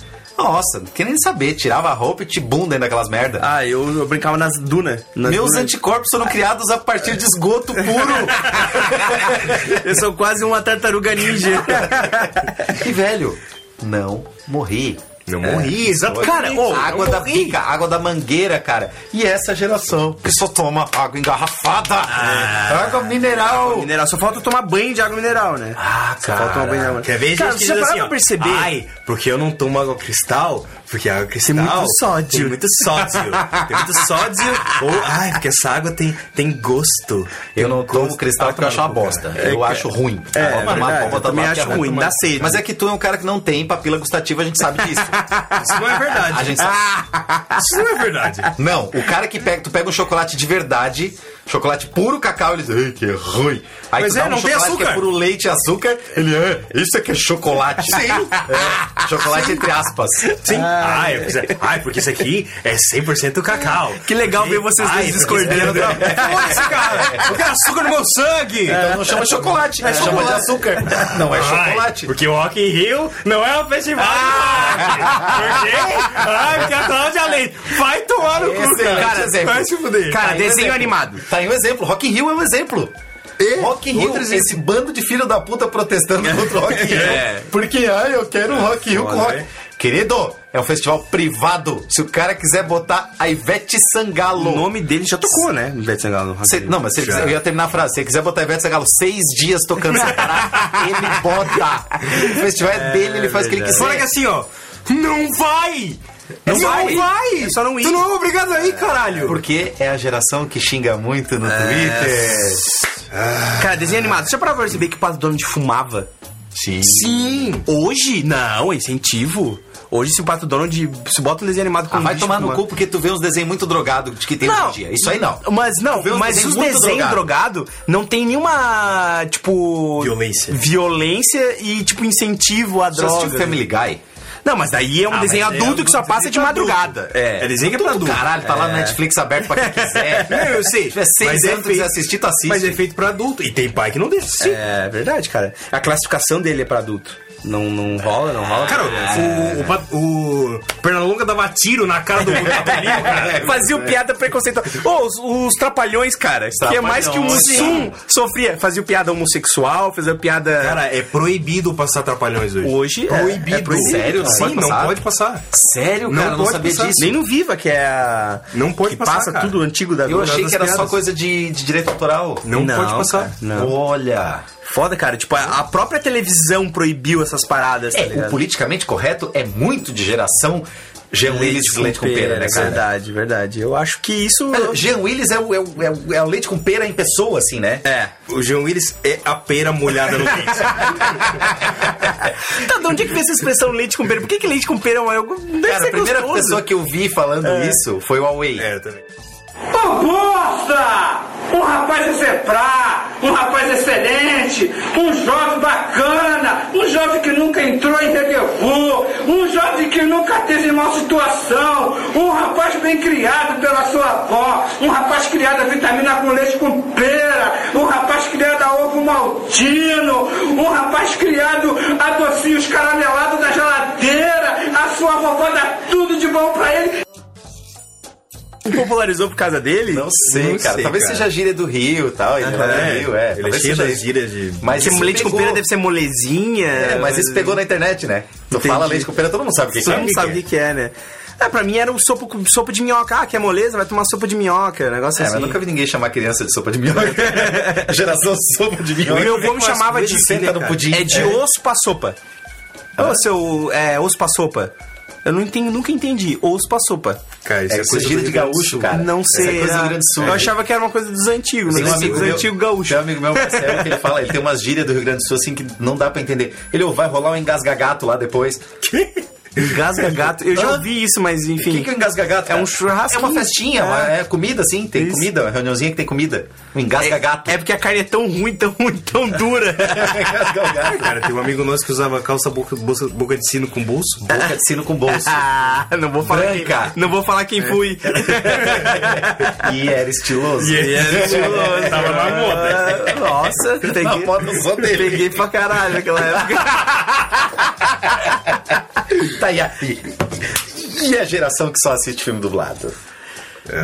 Nossa, não queria nem saber. Tirava a roupa e te bunda dentro daquelas merdas. Ah, eu, eu brincava nas dunas. Nas Meus dunas. anticorpos foram criados a partir de esgoto puro. Eu sou quase uma tartaruga ninja. e, velho, não morri. Não morri, exato. Cara, ô, água eu da morri. pica, água da mangueira, cara. E essa geração que só toma água engarrafada. água mineral. Mineral, só falta tomar banho de água mineral, né? Ah, Só falta tomar banho de água Quer ver Cara, gente que você diz parou assim, ó, perceber? Ai, porque eu não tomo água cristal, porque a água cristal muito sódio. Tem muito sódio. tem muito sódio. Ou, ai, porque essa água tem, tem gosto. Eu não Tem tomo gosto. cristal Ah, porque eu acho uma bosta. cara. eu acho ruim. É, é tomar, verdade, eu também acho é ruim, mas- dá sede. Mas é que tu é um cara que não tem papila gustativa, a gente sabe disso. Isso não é verdade. A gente sabe. Isso não é verdade. Não, o cara que pega, tu pega um chocolate de verdade, chocolate puro cacau, ele diz, ai, que ruim. Aí Mas tu é, dá um não tem chocolate que é açúcar. puro leite e açúcar, ele, é, isso é que é chocolate. Sim. chocolate entre aspas. Sim. Ai, pois é. Ai, porque isso aqui é 100% cacau. Que legal ver vocês Ai, dois porque discordando. é- Foda-se, cara. Eu quero açúcar no meu sangue. Então não chama chocolate, chama de açúcar. Não é Ai, chocolate. Porque o Rock in Rio não é um festival de rock. Por quê? Ai, porque a Cláudia Leite. Vai tomar no cu, cara. Cara, um desenho animado. Tá aí um exemplo. Rock in Rio é um exemplo. Rock in Rio, esse bando de filho da puta protestando contra o Rock in Rio. É. Porque, ai, eu quero um Rock in Rio com Rock. né? Querido, é um festival privado. Se o cara quiser botar a Ivete Sangalo... O nome dele já tocou, né? Ivete Sangalo. Cê- não, mas se quiser, eu ia terminar a frase. Se ele quiser botar a Ivete Sangalo seis dias tocando sem parar, ele bota. O festival é dele, ele faz o que ele Fora que quiser. assim, ó. Não vai! Não, vai. vai! É só não ir. Tu não é obrigado a ir, caralho! Porque é a geração que xinga muito no Twitter. Cara, desenho animado. Você parou pra perceber que o Pato Donald fumava? Sim. Sim. Hoje? Não, é incentivo. Hoje, se o Pato Donald se bota um desenho animado com Ah, vai tomar no cu porque tu vê uns desenhos muito drogados que tem hoje em dia. Isso aí não. Mas não, mas desenhos os desenhos drogado. drogados não tem nenhuma, tipo... Violência. Violência e, tipo, incentivo à Você assistiu droga. Family Guy? Não, mas daí é um Ah, desenho é adulto um que só passa de madrugada. É desenho que é pra adulto. Caralho, tá lá no Netflix aberto pra quem quiser. Não, eu sei. Se tiver seis Mas é anos feito- assistir, tu assiste. Mas é feito pra adulto. E tem pai que não deixa assistir. É verdade, cara. A classificação dele é pra adulto. Não, não rola, não rola. Cara, o, o, pa- o Pernalonga dava tiro na cara do cara. Fazia piada preconceituosa. Ô, os, os trapalhões, cara. Que é mais que o Trapalhões, Mussum sofria. Fazia piada homossexual, fazia piada. Cara, é proibido passar trapalhões hoje. Hoje é- proibido. é proibido. Sério? Não Sim, pode não passar? pode passar. Sério, Não cara? Não pode sabia passar. disso. nem no Viva, que é a. Não pode que passar, passa cara. tudo antigo da Eu achei que era só piadas. coisa de, de direito autoral. Não, pode passar. cara, não. Olha. Foda, cara. Tipo, a a própria televisão proibiu essas paradas, tá É, o politicamente correto é muito de geração Jean Willis leite com pera, né, cara? Verdade, verdade. Eu acho que isso. É, Jean Willis é o, é, o, é, o, é o leite com pera em pessoa, assim, né? É. O João Willis é a pera molhada no dente. Tá, de onde é que vem essa expressão leite com pera? Por que, que leite com pera é uma. Deve Cara, a primeira gostoso. pessoa que eu vi falando isso foi o Huawei. é, também. Moça! Um rapaz exemplar, um rapaz excelente, um jovem bacana, um jovem que nunca entrou em rendezvous, um jovem que nunca teve mal situação, um rapaz bem criado pela sua avó, um rapaz criado a vitamina com leite com pera, um rapaz criado a ovo maltino, um rapaz criado a docinhos caramelados da geladeira, a sua vovó dá tudo de bom pra ele. Popularizou por causa dele? Não sei, Não cara. sei, Talvez cara. seja gíria do Rio e tal. Ele é, É, do Rio, é. ele é Talvez cheio seja das isso. gírias de- Mas Porque isso leite com pegou- pera deve ser molezinha. É, mas isso pegou na internet, né? Tu Entendi. fala leite com pera, todo mundo sabe o que, que Todo é. mundo sabe o que, que é, né? É, pra mim era o sopa, com- sopa de minhoca. Ah, quer moleza? Vai tomar sopa de minhoca. Negócio É, assim. mas nunca vi ninguém chamar criança de sopa de minhoca. Geração sopa de minhoca. O meu avô me chamava de. pudim. É de osso pra sopa. Ô, seu. É, osso pra sopa. Eu não entendi, nunca entendi. Osso pra sopa. Cara, isso É é, coisa do de gaúcho, Sul. cara. Não Essa sei. é coisa do Rio Grande do Sul. Eu achava que era uma coisa dos antigos, Tem né? um amigo dos meu, antigos gaúchos. Tem um amigo meu, Marcelo, que ele fala, ele tem umas gírias do Rio Grande do Sul assim que não dá pra entender. Ele, ô, vai rolar um engasgagato lá depois. Engasga gato. Eu já ouvi isso, mas O enfim. que, que é um engasgagato? É um cara? churrasquinho. É uma festinha, É. é comida, sim, tem Isso. comida, uma reuniãozinha que tem comida. Um engasgagato. É porque a carne é tão ruim, tão ruim, tão dura. engasgagato. Cara, tem um amigo nosso que usava calça boca, bolsa- boca de sino com bolso. Boca de sino com bolso. ah, não vou falar quem, Branca. não vou falar quem fui. e era estiloso. E era estiloso, tava na moda. Nossa, peguei, Na moda só dele. peguei pra caralho naquela época. Tá, e a, e a geração que só assiste filme dublado?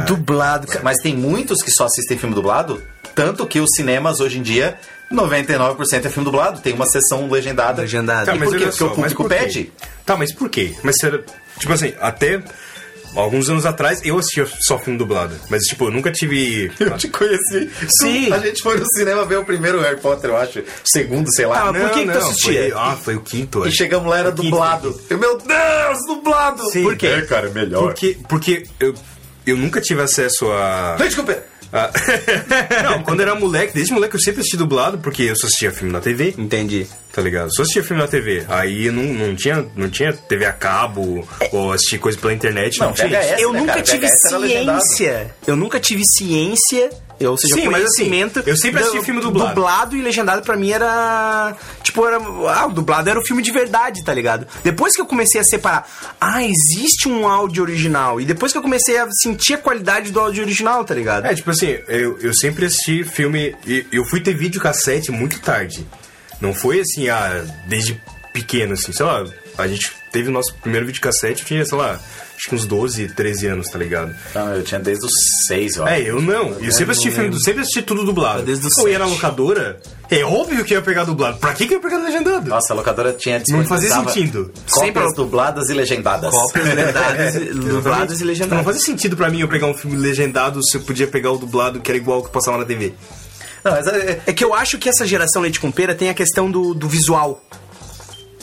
Dublado, cara. Mas tem muitos que só assistem filme dublado, tanto que os cinemas hoje em dia, 99% é filme dublado. Tem uma sessão legendada. Legendada. E por quê? Porque o só, mas público por quê? pede. Tá, mas por quê? Mas será, tipo assim, até alguns anos atrás eu assistia só filme dublado. Mas, tipo, eu nunca tive. Eu te conheci. Sim. A gente foi no cinema ver o primeiro Harry Potter, eu acho. Segundo, sei lá. Ah, mas por que que tu assistia? Foi, ah, foi o quinto. E acho. chegamos lá, era dublado. Eu, meu Deus, dublado! Sim. Por quê? É, cara, melhor. Porque, porque eu, eu nunca tive acesso a. Leite com pera. a- não, quando era moleque, desde moleque eu sempre assisti dublado, porque eu só assistia filme na TV. Entendi. Tá ligado? Só assistia filme na TV. Aí não, não, tinha, não tinha TV a cabo ou assistir coisa pela internet. Não, Não, tinha VHS. isso. eu né, nunca cara? tive VHS ciência. Eu nunca tive ciência. Eu, ou seja, Sim, mas assim, conhecimento. eu sempre assisti filme dublado. Dublado e legendado pra mim era. Tipo, era. Ah, o dublado era o filme de verdade, tá ligado? Depois que eu comecei a separar. Ah, existe um áudio original. E depois que eu comecei a sentir a qualidade do áudio original, tá ligado? É, tipo assim, eu, eu sempre assisti filme. e Eu fui ter videocassete muito tarde. Não foi assim, ah, desde pequeno, assim, sei lá. A gente teve o nosso primeiro videocassete, eu tinha, sei lá, acho que uns 12, 13 anos, tá ligado? Não, eu tinha desde os seis, ó. É, eu não. Eu sempre assisti filme, sempre assisti tudo dublado. Desde os eu ia na locadora, é óbvio que eu ia pegar dublado. Pra que, que eu ia pegar legendado? Nossa, a locadora tinha Não fazia sentido. Cópias Sempre- dubladas e legendadas. Cópias legendadas, dubladas e Exatamente. Não legendadas. fazia sentido pra mim eu pegar um filme legendado se eu podia pegar o dublado que era igual ao que passava na TV. Não, mas é, É que eu acho que essa geração leite com pera tem a questão do, do visual.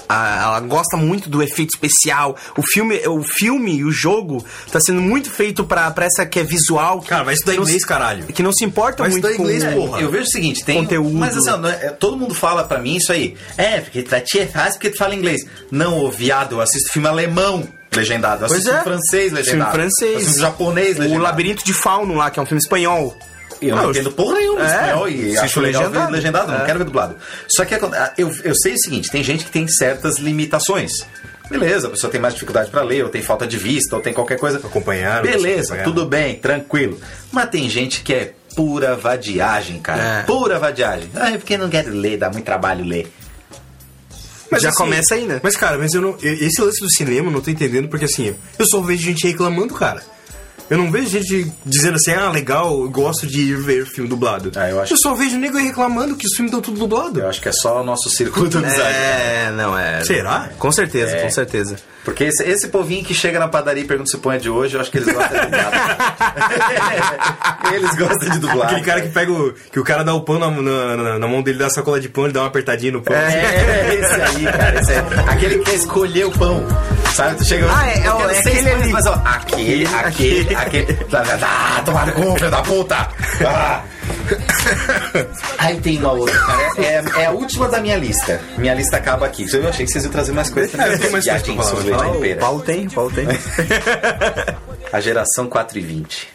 Ela gosta muito do efeito especial. O filme, o filme e o jogo tá sendo muito feito pra, pra essa que é visual. que- Cara, vai estudar que não inglês, se- caralho. Que não se importa Vai muito estudar inglês, com... porra. Eu vejo o seguinte, tem Conteúdo. Mas assim, ó, não é- todo mundo fala pra mim isso aí. É, porque ti é fácil porque tu fala inglês. Não, ô viado, eu assisto filme alemão legendado. Eu Pois assisto é. filme francês legendado. Filme francês. Eu assisto japonês O legendado. Labirinto de Fauno lá, que é um filme espanhol. E Eu não, Não, entendo porra nenhuma é, espanhol e assisto acho legal legendado. ver legendado, não É. quero ver dublado. Só que aconte- eu, eu sei o seguinte, tem gente que tem certas limitações. Beleza, a pessoa tem mais dificuldade pra ler, ou tem falta de vista, ou tem qualquer coisa. Acompanhar, não Beleza, acompanhar. tudo bem, tranquilo. Mas tem gente que é pura vadiagem, cara. É. Pura vadiagem. Ah, é porque não quero ler, dá muito trabalho ler. Já assim, começa aí, né? Mas, cara, mas eu não. eu- Esse lance do cinema eu não tô entendendo, porque assim, eu só vejo gente reclamando, cara. Eu não vejo gente dizendo assim, ah, legal, eu gosto de ir ver filme dublado. Ah, eu acho- só vejo nego reclamando que os filmes estão tudo dublado. Eu acho que é só o nosso círculo de amizade. É, não é. Será? Com certeza, É. com certeza. Porque esse, esse povinho que chega na padaria e pergunta se o pão é de hoje, eu acho que eles gostam de dublado. eles gostam de dublado. Aquele cara que pega o. que o cara dá o pão na, na- na- na mão dele, dá a sacola de pão, ele dá uma apertadinha no pão. É, esse aí, cara. Esse aí. Aquele que quer escolher o pão. Sabe? Tu chega. Ah, é, é, é aquele ali. Mas, ó, aquele, aquele, aquele. Ah, tomar no cu, filho da puta! Ah. Aí tem uma outra, cara. É, é a última da minha lista. Minha lista acaba aqui. Eu achei que vocês iam trazer mais coisas também. É, tenho mais coisa pra falar, sobre vai. a O. Paulo tem, o Paulo tem. A geração 4 e 20.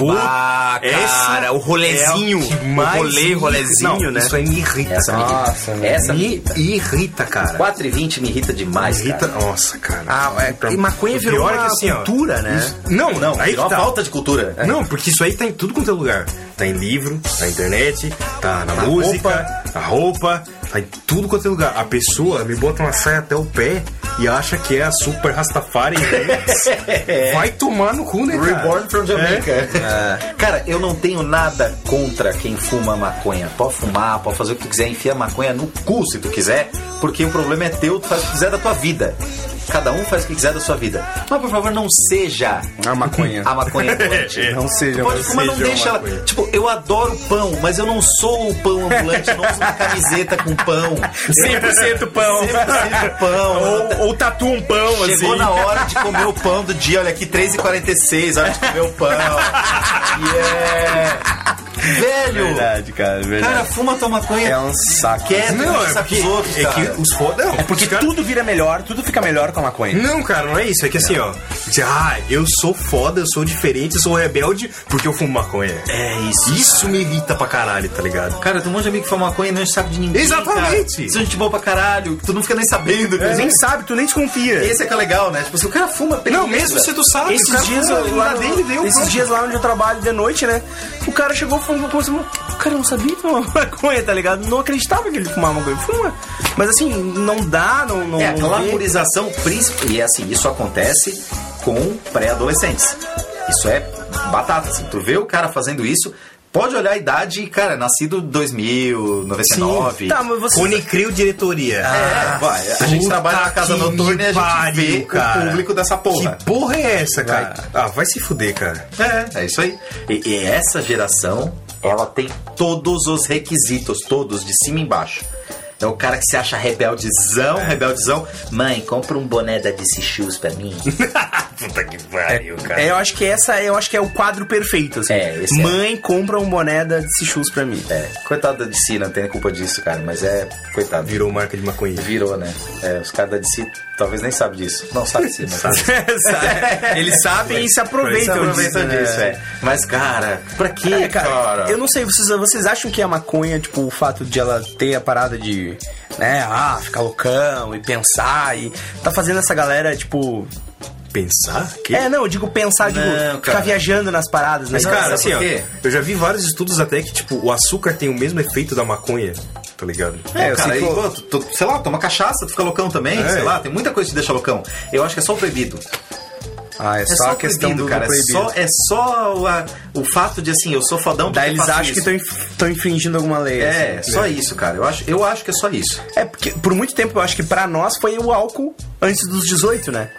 Ah, cara, o rolezinho. É o mais rolê, me- rolezinho, Não, né? Isso aí me irrita. Essa me Nossa, irrita. Essa me me irrita. irrita, cara. 4 e 20 me irrita demais, Me irrita. cara. Nossa, cara. Ah, é, e maconha virou pior é uma que assim, ó, cultura, né? Não, Não, aí virou tá. falta de cultura. Não, porque isso aí tá em tudo quanto é lugar. Tá em livro, tá na internet, tá na música, roupa. na roupa, tá em tudo quanto é lugar. A pessoa me bota uma saia até o pé e acha que é a super Rastafari. Vai tomar no cu, né, cara? Reborn from Jamaica. Cara, eu não tenho nada contra quem fuma maconha. Pode fumar, pode fazer o que tu quiser, enfia maconha no cu se tu quiser, porque o problema é teu, tu faz o que quiser da tua vida. Cada um faz o que quiser da sua vida. Mas por favor, não seja A maconha. a maconha ambulante. Não seja, Pode mas fumar, não deixa ela. maconha. Tipo, eu adoro pão, mas eu não sou o pão ambulante, não uso uma camiseta com pão. 100% pão. 100% pão. ou, ou tatua um pão, Chegou assim. na hora de comer o pão do dia, olha aqui, 3h46, hora de comer o pão. Yeah! Velho! Verdade, cara, verdade. Cara, fuma tua maconha. é um saco. Quieto, Não, não, é sabe porque, os outros, é cara. que os foda. Não, É porque cara- tudo vira melhor, tudo fica melhor com a maconha. Não, cara, não é isso. É que assim, ó. Dizer, ah, eu sou foda, eu sou diferente, eu sou rebelde porque eu fumo maconha. É isso. Isso me irrita pra caralho, tá ligado? Cara, tem um monte de amigo que fuma maconha e não saco de ninguém. Exatamente. Cara. Isso é gente boa pra caralho. Tu não fica nem sabendo. Tu nem sabe, tu nem desconfia. Esse é que é legal, né? Tipo, se o cara fuma, Não, mesmo se tu sabe. Esses cara dias, ele lá, dá dele, deu, esses dias lá onde eu trabalho de noite, né? O cara chegou fumando começou O cara não sabia fumar maconha, tá ligado? Não acreditava que ele fumava maconha. Fuma. Mas assim, não dá, não. não É, a glamorização principal. E assim, isso acontece com pré-adolescentes. Isso é batata, assim. Tu vê o cara fazendo isso, pode olhar a idade, e, cara, nascido 2000, 99. Tá, mas você. Unicrio Diretoria. É, vai. A gente trabalha na casa que noturna e a gente pariu, vê cara. o público dessa porra. Que porra é essa, cara? Ah, vai se fuder, cara. É, é isso aí. E, e essa geração, ela tem todos os requisitos, todos, de cima e embaixo. É o cara que se acha rebeldezão, rebeldezão. Mãe, compra um boné da DC Shoes pra mim. Puta que pariu, cara. É, eu acho que essa eu acho que é o quadro perfeito. Assim. É, esse é. Mãe compra um boné da DC Shoes pra mim. É, coitado da DC, não tem culpa disso, cara. Mas é, coitado. Virou marca de maconha. Virou, né? É, os caras da DC talvez nem sabem disso. Não, sabe sim, mas sabe. Sabe? Eles sabem e se aproveitam, Se aproveitam disso, disso, né? é. Mas, cara, pra quê, É, cara, cara? eu não sei, vocês, vocês acham que a maconha, tipo, o fato de ela ter a parada de, né, ah, ficar loucão e pensar e tá fazendo essa galera, tipo. Pensar? Que? É, não, eu digo pensar, digo, Não, ficar cara. viajando nas paradas, né? Mas, cara, assim, por ó, quê? eu já vi vários estudos até que, tipo, o açúcar tem o mesmo efeito da maconha, tá ligado? É, eu cara, que pô, tu- tu- sei lá, toma cachaça, tu fica loucão também, É. sei lá, tem muita coisa que te deixa loucão. Eu acho que é só o proibido. Ah, é, É só, a questão proibido, do, cara. do proibido. É só, é só o, a- o fato de assim, eu sou fodão Daí eles acham que isso. estão infringindo alguma lei. É, assim. só isso, cara. Eu acho, eu acho que é só isso. É, porque por muito tempo eu acho que pra nós foi o álcool antes dos 18, né?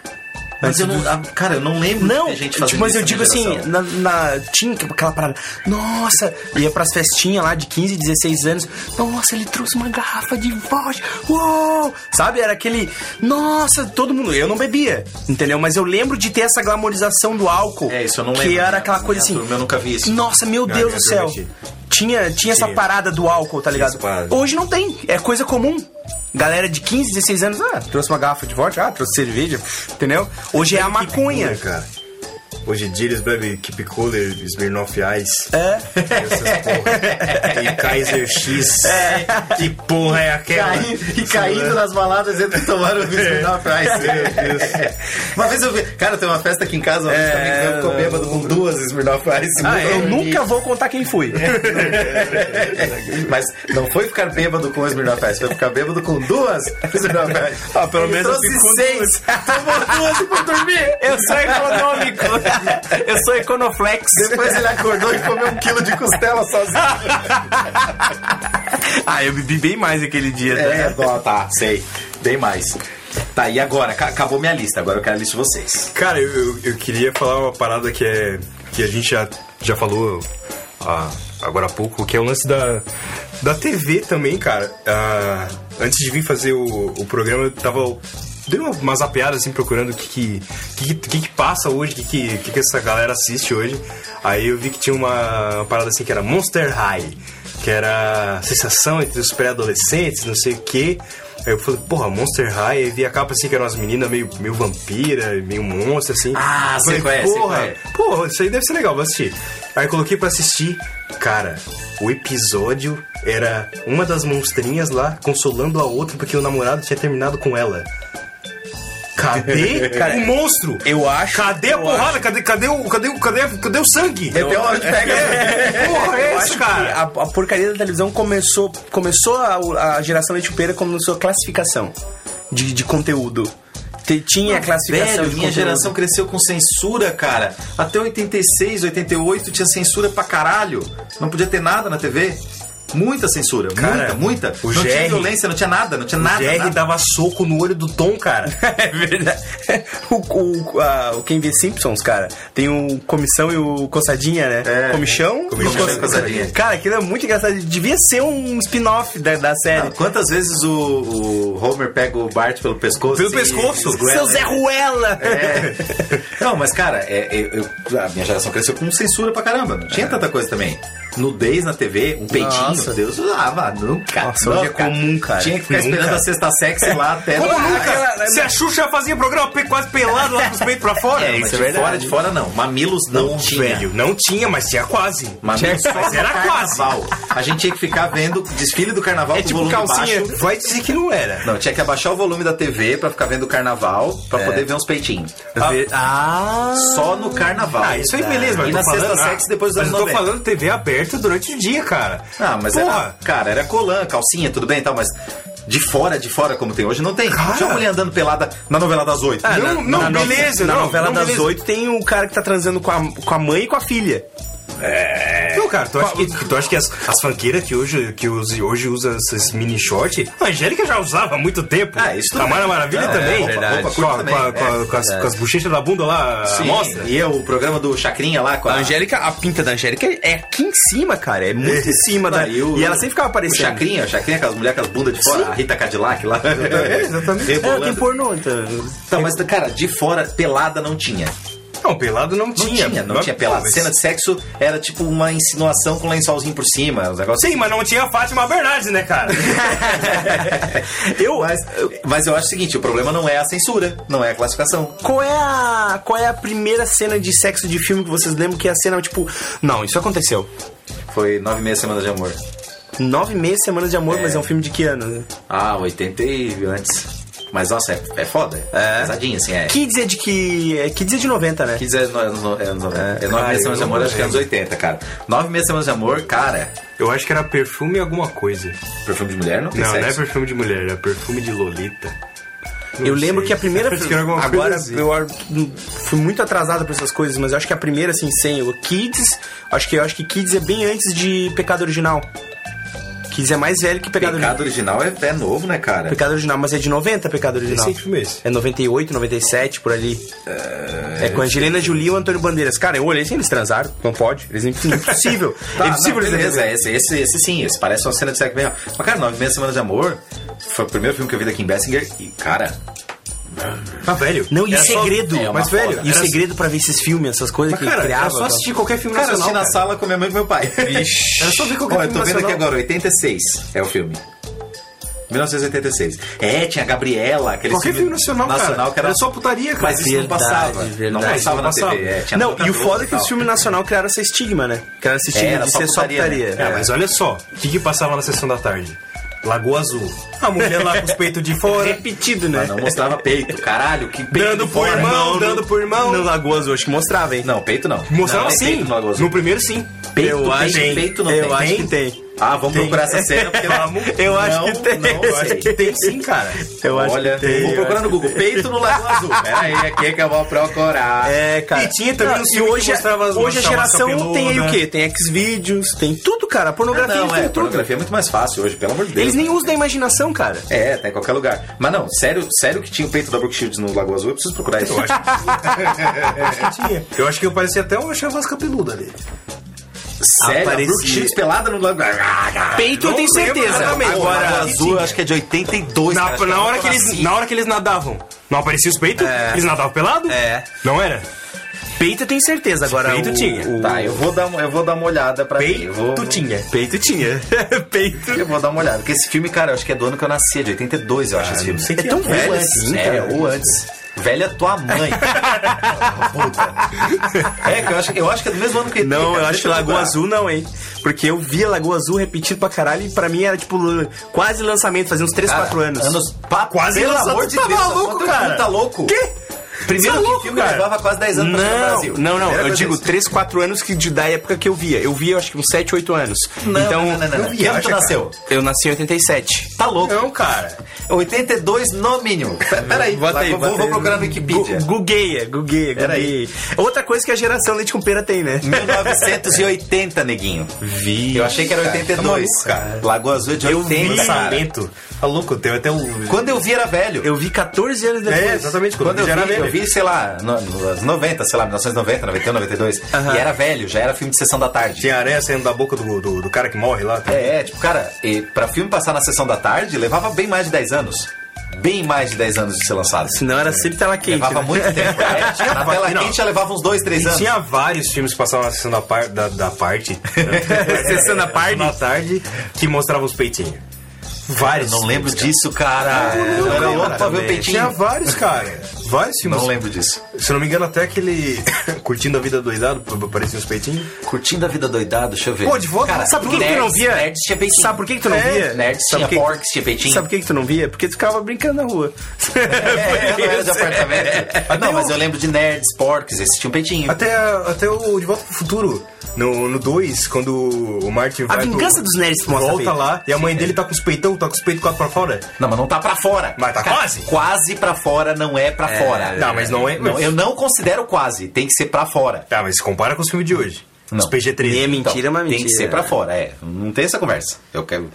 Mas eu não. Cara, eu não lembro Não, de gente fazendo tipo, mas eu digo assim, na, na- tinha aquela parada, nossa, ia pras festinhas lá de 15, 16 anos, nossa, ele trouxe uma garrafa de vodka, uou, sabe, era aquele, nossa, todo mundo, eu não bebia, entendeu, mas eu lembro de ter essa glamorização do álcool, É, isso eu não que lembro. era Minha- aquela coisa assim, turma, eu nunca vi isso. nossa, meu Deus do céu, tinha, tinha essa parada do álcool, tá ligado, hoje não tem, é coisa comum, Galera de 15, 16 anos, ah, trouxe uma garrafa de vodka, ah, trouxe cerveja, entendeu? Hoje é a maconha. porra, cara. Hoje em dia eles bebem Keep Cooler, Smirnoff Ice. É. Essas porra. E Kaiser X. Que porra é aquela? Cai- e caindo nas baladas entre tomar o Smirnoff Ice. Uma vez eu vi. Cara, tem uma festa aqui em casa, uma vez também que eu ficou bêbado com duas Smirnoff Ice. Ah, eu nunca vou contar quem fui. Mas não foi ficar bêbado com o Smirnoff Ice, foi ficar bêbado com duas Smirnoff Ice. Ah, pelo menos eu trouxe seis. Tomou duas e foi dormir. Eu sou econômico. Eu sou econoflex. Depois ele acordou e comeu um quilo de costela sozinho. Ah, eu bebi bem mais aquele dia. É, né? ó, tá, sei. Bem mais. Tá, e agora? Ca- Acabou minha lista, agora eu quero a lista de vocês. Cara, eu, eu, eu queria falar uma parada que é. que a gente já, já falou ah, agora há pouco, que é o lance da, da TV também, cara. Ah, antes de vir fazer o, o programa, eu tava. Dei uma, uma zapeada assim procurando o que que, que, que, que passa hoje, o que, que, que, que essa galera assiste hoje. Aí eu vi que tinha uma, uma parada assim que era Monster High, que era a sensação entre os pré-adolescentes, não sei o que. Aí eu falei, porra, Monster High, aí vi a capa assim que eram umas meninas meio, meio vampira, meio monstro, assim. Ah, falei, qual é, porra, qual é. porra, isso aí deve ser legal, vou assistir. Aí eu coloquei pra assistir, cara, o episódio era uma das monstrinhas lá consolando a outra porque o namorado tinha terminado com ela. Cadê Cara, o monstro? eu acho- Cadê a eu porrada? Cadê, cadê, o, cadê, o, cadê, cadê o sangue? Até onde pega. Porra, é Eu essa, acho cara? que a, a porcaria da televisão começou. Começou a, a geração leite peira começou a classificação de, de conteúdo. Te- tinha classificação Velho, de minha conteúdo. geração cresceu com censura, cara. Até 86, 88 tinha censura pra caralho. Não podia ter nada na TV. Muita censura, Cara, muita, muita. o não tinha GR violência, não tinha nada, não tinha nada. o Jerry nada. dava soco no olho do Tom, cara. É verdade. O, o, a- o quem vê Simpsons, cara, tem o Comissão e o Coçadinha, né? É. Comichão? Comichão e Coçadinha. Cara, aquilo é muito engraçado. Devia ser um spin-off da, da série. Ah, Quantas vezes o, o Homer pega o Bart pelo pescoço? Pelo assim, pescoço. e Seu Zé? Ruela! É. Não, mas cara, é, é, eu- a minha geração cresceu com censura pra caramba. Não tinha tanta coisa também. Nudez na TV, um peitinho, Nossa. Deus usava, nunca. Nossa, hoje é comum, cara. Tinha que ficar Nunca. esperando a sexta sexy lá até. Como Ah, nunca? Se a Xuxa fazia programa quase pelado lá com os peitos pra fora. É, isso é de verdade. fora, de fora não. Mamilos não Não, tinha. velho, não tinha, mas tinha quase. Mamilos só mas era quase. carnaval. A gente tinha que ficar vendo desfile do carnaval É com tipo volume calcinha. baixo. Vai dizer que não era. Não, tinha que abaixar o volume da TV pra ficar vendo o carnaval, pra É. poder ver uns peitinhos. Ah! Só no carnaval. Ah, isso aí beleza, mas E na sexta ah, sexy depois dos Mas anos eu tô 90. falando TV aberta durante o dia, cara. Ah, mas Porra. era, cara, era colã, calcinha, tudo bem e tal, mas de fora, de fora como tem hoje, não tem. Não tinha mulher andando pelada na novela das oito. Ah, Não, na- não, na beleza, Na não, novela não, das oito tem o cara que tá transando com a, com a mãe e com a filha. Não, cara, tu acha que, tu acha que as, as funkeiras que hoje, que use, hoje usam esses mini short, a Angélica já usava há muito tempo. Ah, isso tudo A Mara. Maravilha É, também. Com, é. as, bochechas da bunda lá, Sim, mostra. E o programa do Chacrinha lá com A a. Angélica, a pinta da Angélica é aqui em cima, cara. É muito em cima da. E, o- ela sempre ficava O aparecendo. Chacrinha, o Chacrinha, aquelas mulheres com as bundas de fora, a Rita Cadillac lá. É, exatamente. É, tem pornô, então. Então, mas, cara, de fora, pelada não tinha. Não, pelado não Não tinha. tinha, não Mas, tinha pô, pelada. mas- Cena de sexo era tipo uma insinuação com lençolzinho por cima, os negócios. Sim, mas não tinha Fátima Bernardes, né, cara? eu, mas, mas eu acho o seguinte, o problema não é a censura, não é a classificação. Qual é a. Qual é a primeira cena de sexo de filme que vocês lembram que é a cena, tipo, não, isso aconteceu. Foi nove meses semanas de amor. Nove meses, semanas de amor, mas é um filme de que ano? Ah, 80 e antes. Mas nossa, é, é foda. É. Pesadinho, assim, é. Kids é de que. É, Kids é de 90, né? Kids é no- anos, no- é anos 90. É, nove Ah, meses eu semanas de amor, não acho que é anos 80, cara. Nove meses semanas de amor, cara. Eu acho que era perfume alguma coisa. Perfume de mulher não tem Não, não é perfume de mulher, era perfume de Lolita. Não Eu lembro sei. que a primeira. Que era alguma coisa agora, assim. eu fui muito atrasado pra essas coisas, mas eu acho que a primeira, assim, sem o Kids. Acho que, eu acho que Kids é bem antes de Pecado Original. Kids é mais velho que Pecado, Pecado original é, é novo, né, cara? Pecado Original, mas é de 90 Pecado Original. Recente filme esse. É 98, 97, por ali. É, com a Angelina Jolie e o Antônio Bandeiras. Cara, eu olhei assim, eles transaram. Não pode. Eles é impossível. Tá, é impossível não, eles beleza, esse, esse, esse sim, esse parece uma cena de sexo bem. Mas, cara, Nove Meses Semanas de Amor foi o primeiro filme que eu vi da Kim Basinger e, cara, Mas, velho. Não, e o só- segredo? é uma mas, velho. E o era- segredo pra ver esses filmes, essas coisas Mas, que cara, criava. era só assistir qualquer filme cara, eu nacional. assisti na sala com minha mãe e meu pai. Era só ver qualquer Ó, eu filme tô vendo aqui agora, 86 é o filme. 1986. É, tinha a Gabriela, aquele Qualquer filme nacional, nacional cara. que era, Era só putaria, cara. Mas isso não Verdade, passava. verdade. Não passava na Não TV. É, tinha Não, e o foda é que os filmes nacional criaram essa estigma, né? Criaram esse estigma Era de só ser só putaria, putaria. né? É, mas olha só, o que, que passava na sessão da tarde? Lagoa Azul. A mulher lá com os peitos de fora. Repetido, né? Mas não mostrava peito. Caralho, que peito Dando pro fora. irmão, Não, dando pro irmão. No Lagoa Azul, acho que mostrava, hein? Não, peito não. Mostrava não, sim. Peito no Lagoa Azul. No primeiro sim. Peito eu tem, acho que peito não eu tem. acho que tem. Ah, vamos procurar essa cena porque Vamos. Eu acho não, que tem. Não, Eu acho que tem sim, cara. Eu acho Olha, que tem. vou procurar acho no Google. Peito no Lagoa Azul. Pera aí, aqui que eu vou procurar. É, cara. E tinha também Não, e filmes que hoje, mostrava as- hoje a geração tem aí o quê? Tem Xvideos, tem tudo, cara. A pornografia não, tem é, tudo. pornografia é muito mais fácil hoje, pelo amor de Deus. Eles nem usam a imaginação, cara. É, tá em qualquer lugar. Mas não, sério, sério que tinha o peito da Brooke Shields no Lagoa Azul, eu preciso procurar isso. Eu acho que tinha. Eu acho que eu parecia até uma voz capeluda ali. Sério, Aparecia. Pelada no Lagoa Peito eu tenho certeza. Agora, Azul, acho que é de 82. Na, cara, que na hora que eles, na hora que eles nadavam, não aparecia os peitos? É. Eles nadavam pelado? É. Não era? Peito eu tenho certeza. Agora, Peito o, tinha. o- Tá, eu vou dar, uma- eu vou dar uma olhada pra. Eu vou, Peito tinha. Peito tinha. peito. Eu vou dar uma olhada. Porque esse filme, cara, eu acho que é do ano que eu nasci, é de 82, eu acho esse filme. É tão Ou velho assim, é, cara. ou antes. Velha tua mãe. Puta. É, que eu acho, eu acho que é do mesmo ano que ele Não, cara, eu acho que Lagoa. Azul não, hein? Porque eu via Lagoa Azul repetido pra caralho e pra mim era tipo quase lançamento, fazia uns 3, Cara, 4 anos. Anos, pá, Quase pelo lançado. amor de Tá Deus. maluco, cara? Tá louco? Quê? Primeiro Você é que louco, filme cara. levava quase 10 anos pra chegar no Não, Brasil. não, não. Primeira Eu digo isso. 3, 4 anos que de, da época que eu via. Eu via, eu acho que uns 7, 8 anos. Não, então, não, não, não, não. Que ano tu nasceu? eu nasci em 87. Tá louco. Não, cara. 82 no mínimo. Peraí, Bota aí, vou, bota vou procurar no Wikipedia. Gu- Gugueia, gugueia, Pera gugueia. Outra coisa que a geração leite com pera tem, né? 1980, neguinho. Vi. Eu achei que era 82. maluco, cara. Lagoa Azul é de Eu vi 80, cara. lançamento. Tá louco, tem até um... Quando eu vi era velho. Eu vi 14 anos depois. É, exatamente. Quando, Quando eu já era vi, eu vi, sei lá, no, nos 90, sei lá, 1990, 91, 92. Aham. E era velho, já era filme de sessão da tarde. Tinha areia saindo da boca do, do, do cara que morre lá. É, é, tipo, cara, e pra filme passar na sessão da tarde, levava bem mais de 10 anos. Bem mais de 10 anos de ser lançado. Senão era sempre tela quente. Levava né? muito tempo. É, tinha, na tela Não. quente já levava uns 2, 3 E anos. tinha vários filmes que passavam na sessão da, par, da, da parte. Sessão da parte? Da tarde, que mostravam os peitinhos. Vários. Eu não lembro filmes, disso, cara. Eu era louco pra ver o cara. peitinho. Tinha vários, cara. Vários filmes. Não lembro disso. Se eu não me engano, até aquele Curtindo a Vida Doidado, aparecia os peitinhos. Curtindo a vida doidado, deixa eu ver. Pô, de volta. Cara, Sabe por que, que tu não via? Nerds tinha peitinho. Sabe por que, que tu não É, via? nerds Sabe tinha porcs, tinha peitinho. Sabe por que, que tu não via? Porque tu ficava brincando na rua. É, não era de apartamento. Ah, não, mas eu lembro de nerds, porcs, esses tinham peitinho. Até, até o De Volta pro Futuro. No 2, quando o Martin A vai. vingança pro- dos nerds mostra Volta lá e a mãe dele tá com os peitão, tá com os peitos quatro pra fora. Não, mas não tá pra fora. Mas tá quase? Quase pra fora não é pra fora. Não, mas não é. Não, eu não considero quase. Tem que ser pra fora. Tá, mas compara com os filmes de hoje. Não. Os PG-13. Nem é mentira, mas Tem mentira. que ser pra fora, é. Não tem essa conversa. Eu quero.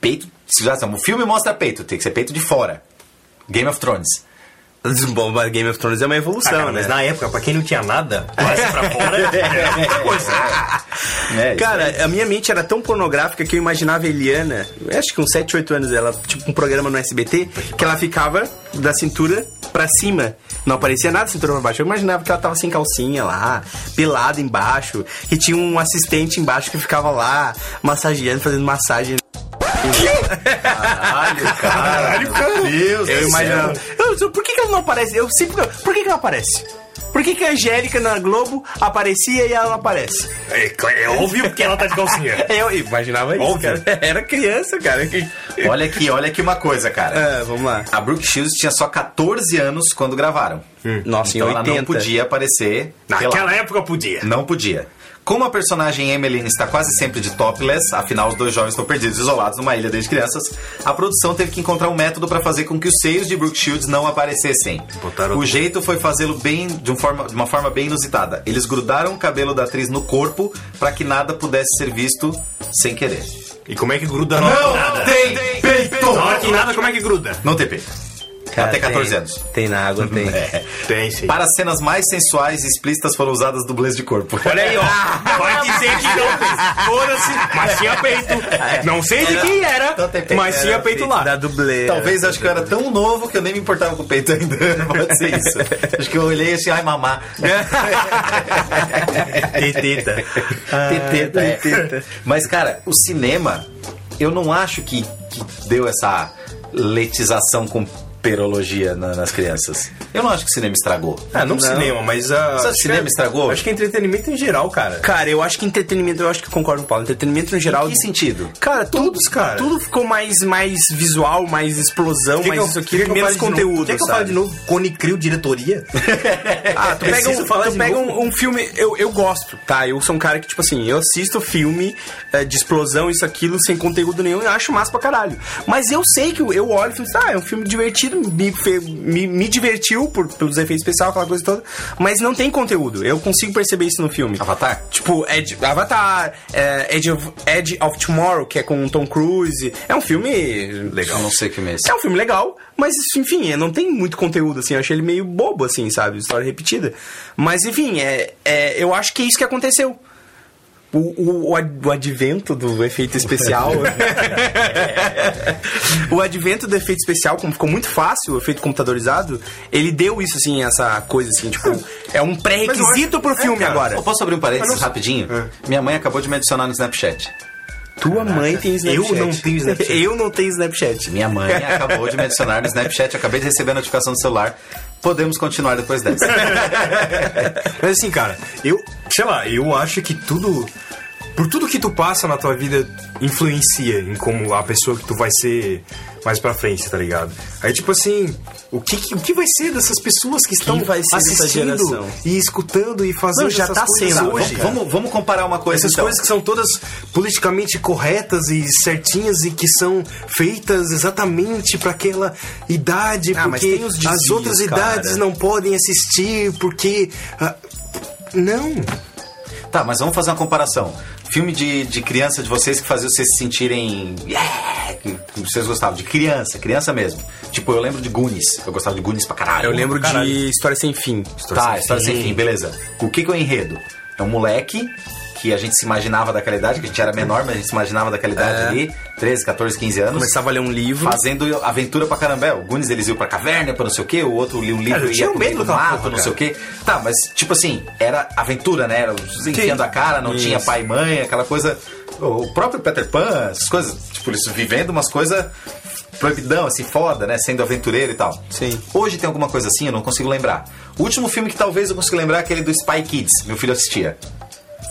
Peito. Se já o filme mostra peito, tem que ser peito de fora. Game of Thrones. Game of Thrones é uma Ah, evolução, cara, né? mas na época, pra quem não tinha nada, quase pra fora, era muita coisa. É, isso Cara, a minha mente era tão pornográfica que eu imaginava a Eliana, eu acho que uns 7, 8 anos, ela, tipo um programa no SBT, que ela ficava da cintura pra cima. Não aparecia nada da cintura pra baixo. Eu imaginava que ela tava sem calcinha lá, pelada embaixo, e tinha um assistente embaixo que ficava lá, massageando, fazendo massagem. Caralho, Caralho, cara. Deus Eu do imaginava. céu. Eu, por que, que ela não aparece? Eu sempre. Por que, que ela aparece? Por que, que a Angélica na Globo aparecia e ela não aparece? É, é óbvio porque ela tá de calcinha. Eu imaginava isso, Óbvio. cara. Era criança, cara. Olha aqui, olha aqui uma coisa, cara. É, vamos lá. A Brooke Shields tinha só 14 anos quando gravaram. Nossa, então em ela 80. não podia aparecer. Naquela época podia. Não podia. Como a personagem Emmeline está quase sempre de topless, afinal os dois jovens estão perdidos isolados numa ilha desde crianças, a produção teve que encontrar um método para fazer com que os seios de Brooke Shields não aparecessem. Botaram O jeito foi fazê-lo bem de, um forma, de uma forma bem inusitada. Eles grudaram o cabelo da atriz no corpo para que nada pudesse ser visto sem querer. E como é que gruda não, nada? tem peito! Só que nada, como é que gruda? Não tem peito. Cara, Até 14 tem- anos. Tem na água, tem. É. Tem, sim. Para cenas mais sensuais e explícitas foram usadas dublês de corpo. Olha aí, ó. Vai dizer que não fez. Foda-se, mas tinha peito. Não sei de quem era, mas tinha peito lá. Da dublê. Talvez acho que eu era tão novo que eu nem me importava com o peito ainda. Pode ser isso. Acho que eu olhei assim, ai mamá. Teteta. Teteta, tem é. teta. Mas, cara, o cinema, eu não acho que, que deu essa, letização com perologia na- nas crianças. Eu não acho que o cinema estragou. Ah, não, Não. cinema, mas a. Você acha que acho cinema é- estragou? Acho que é entretenimento em geral, cara. Cara, eu acho que entretenimento, eu acho que concordo com o Paulo. Entretenimento no geral. Em que sentido? Cara, tudo, Todos, cara. Tudo ficou mais, mais visual, mais explosão, que mais eu- isso aqui, que menos fale de novo? conteúdo. Quer que eu fale de novo? Cone Crio diretoria? Ah, tu pega, um, falar tu pega um, um filme, eu, eu gosto, tá? Eu sou um cara que, tipo assim, eu assisto filme eh, de explosão, isso, aquilo, sem conteúdo nenhum, e acho massa pra caralho. Mas eu sei que eu, eu olho e falo, assim, ah, é um filme divertido, me, me, me divertiu por, pelos efeitos especiais, aquela coisa toda, mas não tem conteúdo. Eu consigo perceber isso no filme. Avatar? Tipo, Edge, Avatar, eh, Edge, of, Edge of Tomorrow, que é com Tom Cruise. É um filme Eu não sei que mês. é um filme legal, mas enfim, é, não tem muito conteúdo, assim. Eu achei ele meio bobo, assim, sabe? História repetida. Mas enfim, é, é, eu acho que é isso que aconteceu. O, o, o ad- o advento do efeito especial. o advento do efeito especial, como ficou muito fácil, o efeito computadorizado, ele deu isso, assim, essa coisa, assim, tipo, é um pré-requisito pro filme cara, agora. Eu posso abrir um parênteses rapidinho? Minha mãe acabou de me adicionar no Snapchat. Tua mãe tem Snapchat. Eu não tenho Snapchat. eu não tenho Snapchat. Minha mãe acabou de me adicionar no Snapchat. Acabei de receber a notificação do celular. Podemos continuar depois dessa. Mas assim, cara, eu, sei lá, eu acho que tudo. Por tudo que tu passa na tua vida influencia em como a pessoa que tu vai ser mais pra frente, tá ligado? Aí, tipo assim, o que, o que vai ser dessas pessoas que estão assistindo e escutando e fazendo Não, já essas tá coisas sendo, hoje? vamos, vamos, vamos comparar uma coisa Essas então. coisas que são todas politicamente corretas e certinhas e que são feitas exatamente para aquela idade, Ah, mas porque tem os as desvios, outras cara. idades não podem assistir, porque. ah, não. Tá, mas vamos fazer uma comparação. Filme de, de criança de vocês que fazia vocês se sentirem. Yeah! Que vocês gostavam, de criança, criança mesmo. Tipo, eu lembro de Goonies. Eu gostava de Goonies pra caralho. Eu lembro Caralho. de História Sem Fim. Tá, história sem fim, beleza. O que, que é o enredo? É um moleque que a gente se imaginava daquela idade, que a gente era menor, mas a gente se imaginava daquela idade É. ali, 13, 14, 15 anos. Começava a ler um livro. Fazendo aventura pra caramba. O Gunis eles iam pra caverna, pra não sei o que, o outro lia um livro Cara, e tinha ia medo do mato, porra, não sei o que. Tá, mas tipo assim, era aventura, né? Era enfiando a cara, não Isso. tinha pai e mãe, aquela coisa. O próprio Peter Pan, essas coisas, tipo, eles vivendo umas coisas proibidão, assim, foda, né? Sendo aventureiro e tal. Sim. Hoje tem alguma coisa assim, eu não consigo lembrar. O último filme que talvez eu consiga lembrar é aquele do Spy Kids, meu filho assistia.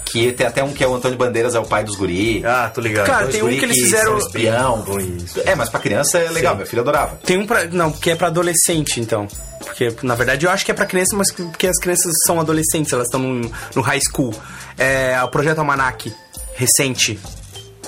Que tem até um que é o Antônio Bandeiras, é o pai dos guri. Ah, tô ligado. Cara, Dois tem um que eles fizeram- espião. É, mas pra criança é legal, Sim. meu filho adorava. Tem um pra. Não, que é pra adolescente, então. Porque, na verdade, eu acho que é pra criança, mas que- porque as crianças são adolescentes, elas estão no, no high school. É o Projeto Almanac, recente.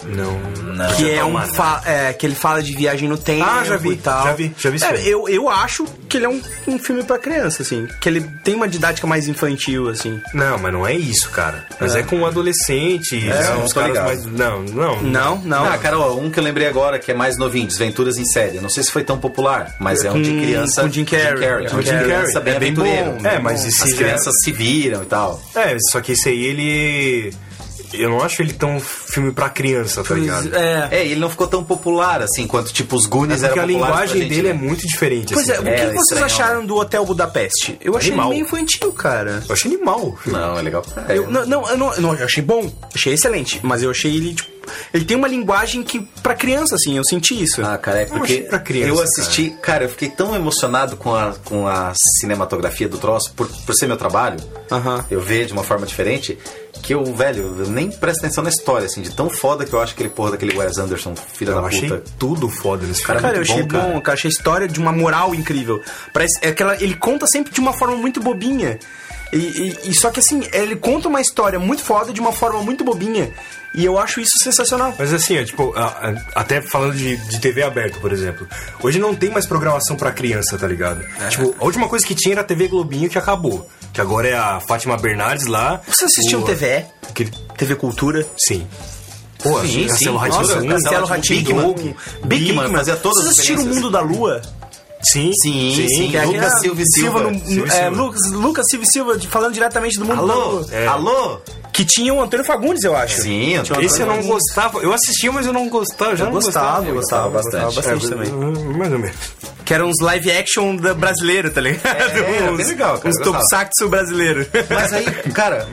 Não. Não. Que é um Almanac. fa- é, que ele fala de viagem no tempo Ah, já vi, e tal. já vi, já vi É, eu, eu acho que ele é um, um filme pra criança, assim. Que ele tem uma didática mais infantil, assim. Não, mas não é isso, cara. Mas é, com um adolescente. É, são os caras mais. Não, não. Não, não. Ah, cara, ó, um que eu lembrei agora, que é mais novinho, Desventuras em Série. Não sei se foi tão popular, mas é um de Com- criança. com Jim Carrey. É um Jim de Carrey. criança bem É bem aventureiro. bom, é, mas As esse já- crianças se viram e tal. É, só que esse aí, ele. Eu não acho ele tão filme pra criança, tá ligado? É. É, ele não ficou tão popular assim quanto tipo os Goonies É porque eram a linguagem gente, dele né? é muito diferente. Pois assim. é, o É, que vocês estranhão, acharam do Hotel Budapeste? Eu achei Animal. ele meio infantil, cara. Eu achei animal. Não, é legal. É, Eu, não, não, eu não, eu não, eu achei bom, achei excelente, mas eu achei ele, tipo, ele tem uma linguagem que, pra criança, assim, eu senti isso. Ah, cara, é porque pra criança, eu assisti, cara. eu fiquei tão emocionado com a, com a cinematografia do troço, por, por ser meu trabalho, Aham. eu ver de uma forma diferente, que eu, velho, eu nem presto atenção na história, assim, de tão foda que eu acho aquele porra daquele Wes Anderson, filho Eu da achei puta. tudo foda nesse Cara. Cara, eu muito achei bom, bom, cara. cara. Achei a história de uma moral incrível. Parece, é aquela, ele conta sempre de uma forma muito bobinha. E, e- e só que assim, ele conta uma história muito foda de uma forma muito bobinha. E eu acho isso sensacional. Mas assim, ó, tipo, até falando de, de TV aberta, por exemplo. Hoje não tem mais programação pra criança, tá ligado? Tipo, a última coisa que tinha era a TV Globinho que acabou. Que agora é a Fátima Bernardes lá. Você assistiu o- TVE? Aquele- TV Cultura? Sim. Pô, Sim, Castelo sim. Nossa, Castelo Castelo Ratimbu. Bigman. Bigman fazia todas Vocês as assistiram o. Mundo da Lua? Sim, Sim, sim. Que é Lucas Silva e Silva. no- Silva é, Silva. Lucas, Lucas Silva Silva falando diretamente do Mundo Alô? Lua. É. Alô? Que tinha o Antônio Fagundes, eu acho. Sim, tô- Esse eu não gostava. Eu assistia, mas eu não gostava. Já Eu não gostava, eu gostava gostava, bastante. bastante É, também. hum, Mais ou menos. Que eram uns live action da brasileiro, tá ligado? É, uns, bem legal, cara, Uns gostava. tokusatsu brasileiro. Mas aí, cara,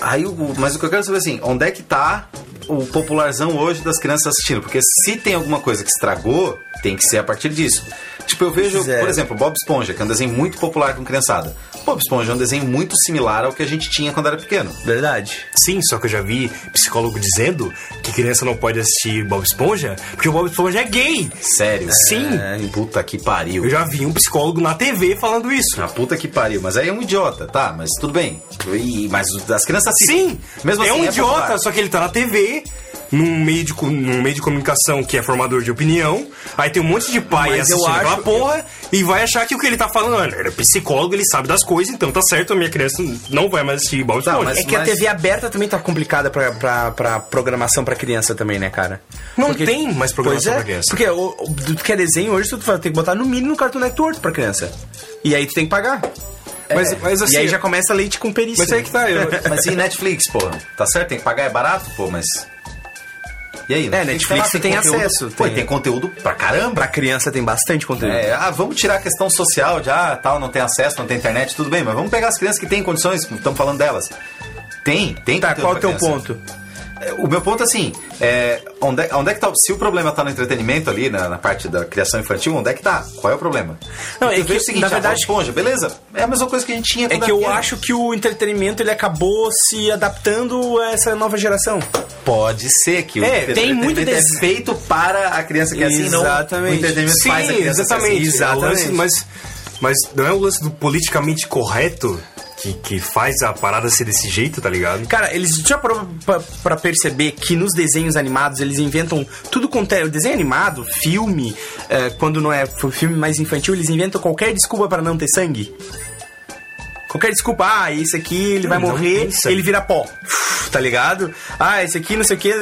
aí, o- mas o que eu quero saber assim, onde é que tá o popularzão hoje das crianças assistindo? Porque se tem alguma coisa que estragou, tem que ser a partir disso. Tipo, eu vejo, Zero. por exemplo, Bob Esponja, que é um desenho muito popular com criançada. Bob Esponja é um desenho muito similar ao que a gente tinha quando era pequeno. Verdade. Sim, só que eu já vi psicólogo dizendo que criança não pode assistir Bob Esponja porque o Bob Esponja é gay. Sério? Sim. É, puta que pariu. Eu já vi um psicólogo na TV falando isso. A puta que pariu, mas aí é um idiota, tá? Mas tudo bem. E- mas as crianças assistem. Sim, mesmo é assim, um idiota, popular. só que ele tá na TV, num meio, de, num meio de comunicação que é formador de opinião. Aí tem um monte de pai Mas eu assistindo aquela acho- porra e vai achar que o que ele tá falando, olha, ele é psicólogo, ele sabe das coisas, então tá certo, a minha criança não vai mais assistir Bob Tá, Esponja. mas- É que a TV aberta também tá complicada pra, pra, pra programação pra criança também, né, cara? Não tem mais programação é, pra criança. Porque o, o, tu quer desenho hoje, tu ter que botar no mínimo no Cartoon Network pra criança. E aí tu tem que pagar. Mas, mas assim, e aí já começa leite com perícia. mas aí que tá, eu, Mas e Netflix, porra? Tá certo? Tem que pagar, é barato, pô, mas. E aí? É, Netflix tem conteúdo- acesso, Pô, tem- tem conteúdo pra caramba. Pra criança tem bastante conteúdo. É, ah, vamos tirar a questão social de, ah, tal, não tem acesso, não tem internet, tudo bem, mas vamos pegar as crianças que têm condições, estamos falando delas. Tem, tem Tá, qual é o teu criança. ponto? É, O meu ponto, assim, é, onde, é- onde é que tá, se o problema tá no entretenimento ali, na, na parte da criação infantil, onde é que tá? Qual é o problema? Não, é que, o seguinte, na ah, verdade- Esponja, beleza, é a mesma coisa que a gente tinha É que eu pequeno. acho que o entretenimento ele acabou se adaptando a essa nova geração. Pode ser que É, o tem muito é feito para a criança que é assim, não o Exatamente. entretenimento Sim, faz a criança exatamente. assim. Exatamente. É o lance- mas, mas não é o lance do politicamente correto que, que faz a parada ser desse jeito, tá ligado? Cara, eles já parou pra, pra perceber que nos desenhos animados eles inventam tudo quanto é. O desenho animado, filme, é, quando não é filme mais infantil, eles inventam qualquer desculpa pra não ter sangue. Qualquer desculpa, ah, esse aqui ele vai Não morrer, ele vira pó. Tá ligado? Ah, esse aqui não sei o que.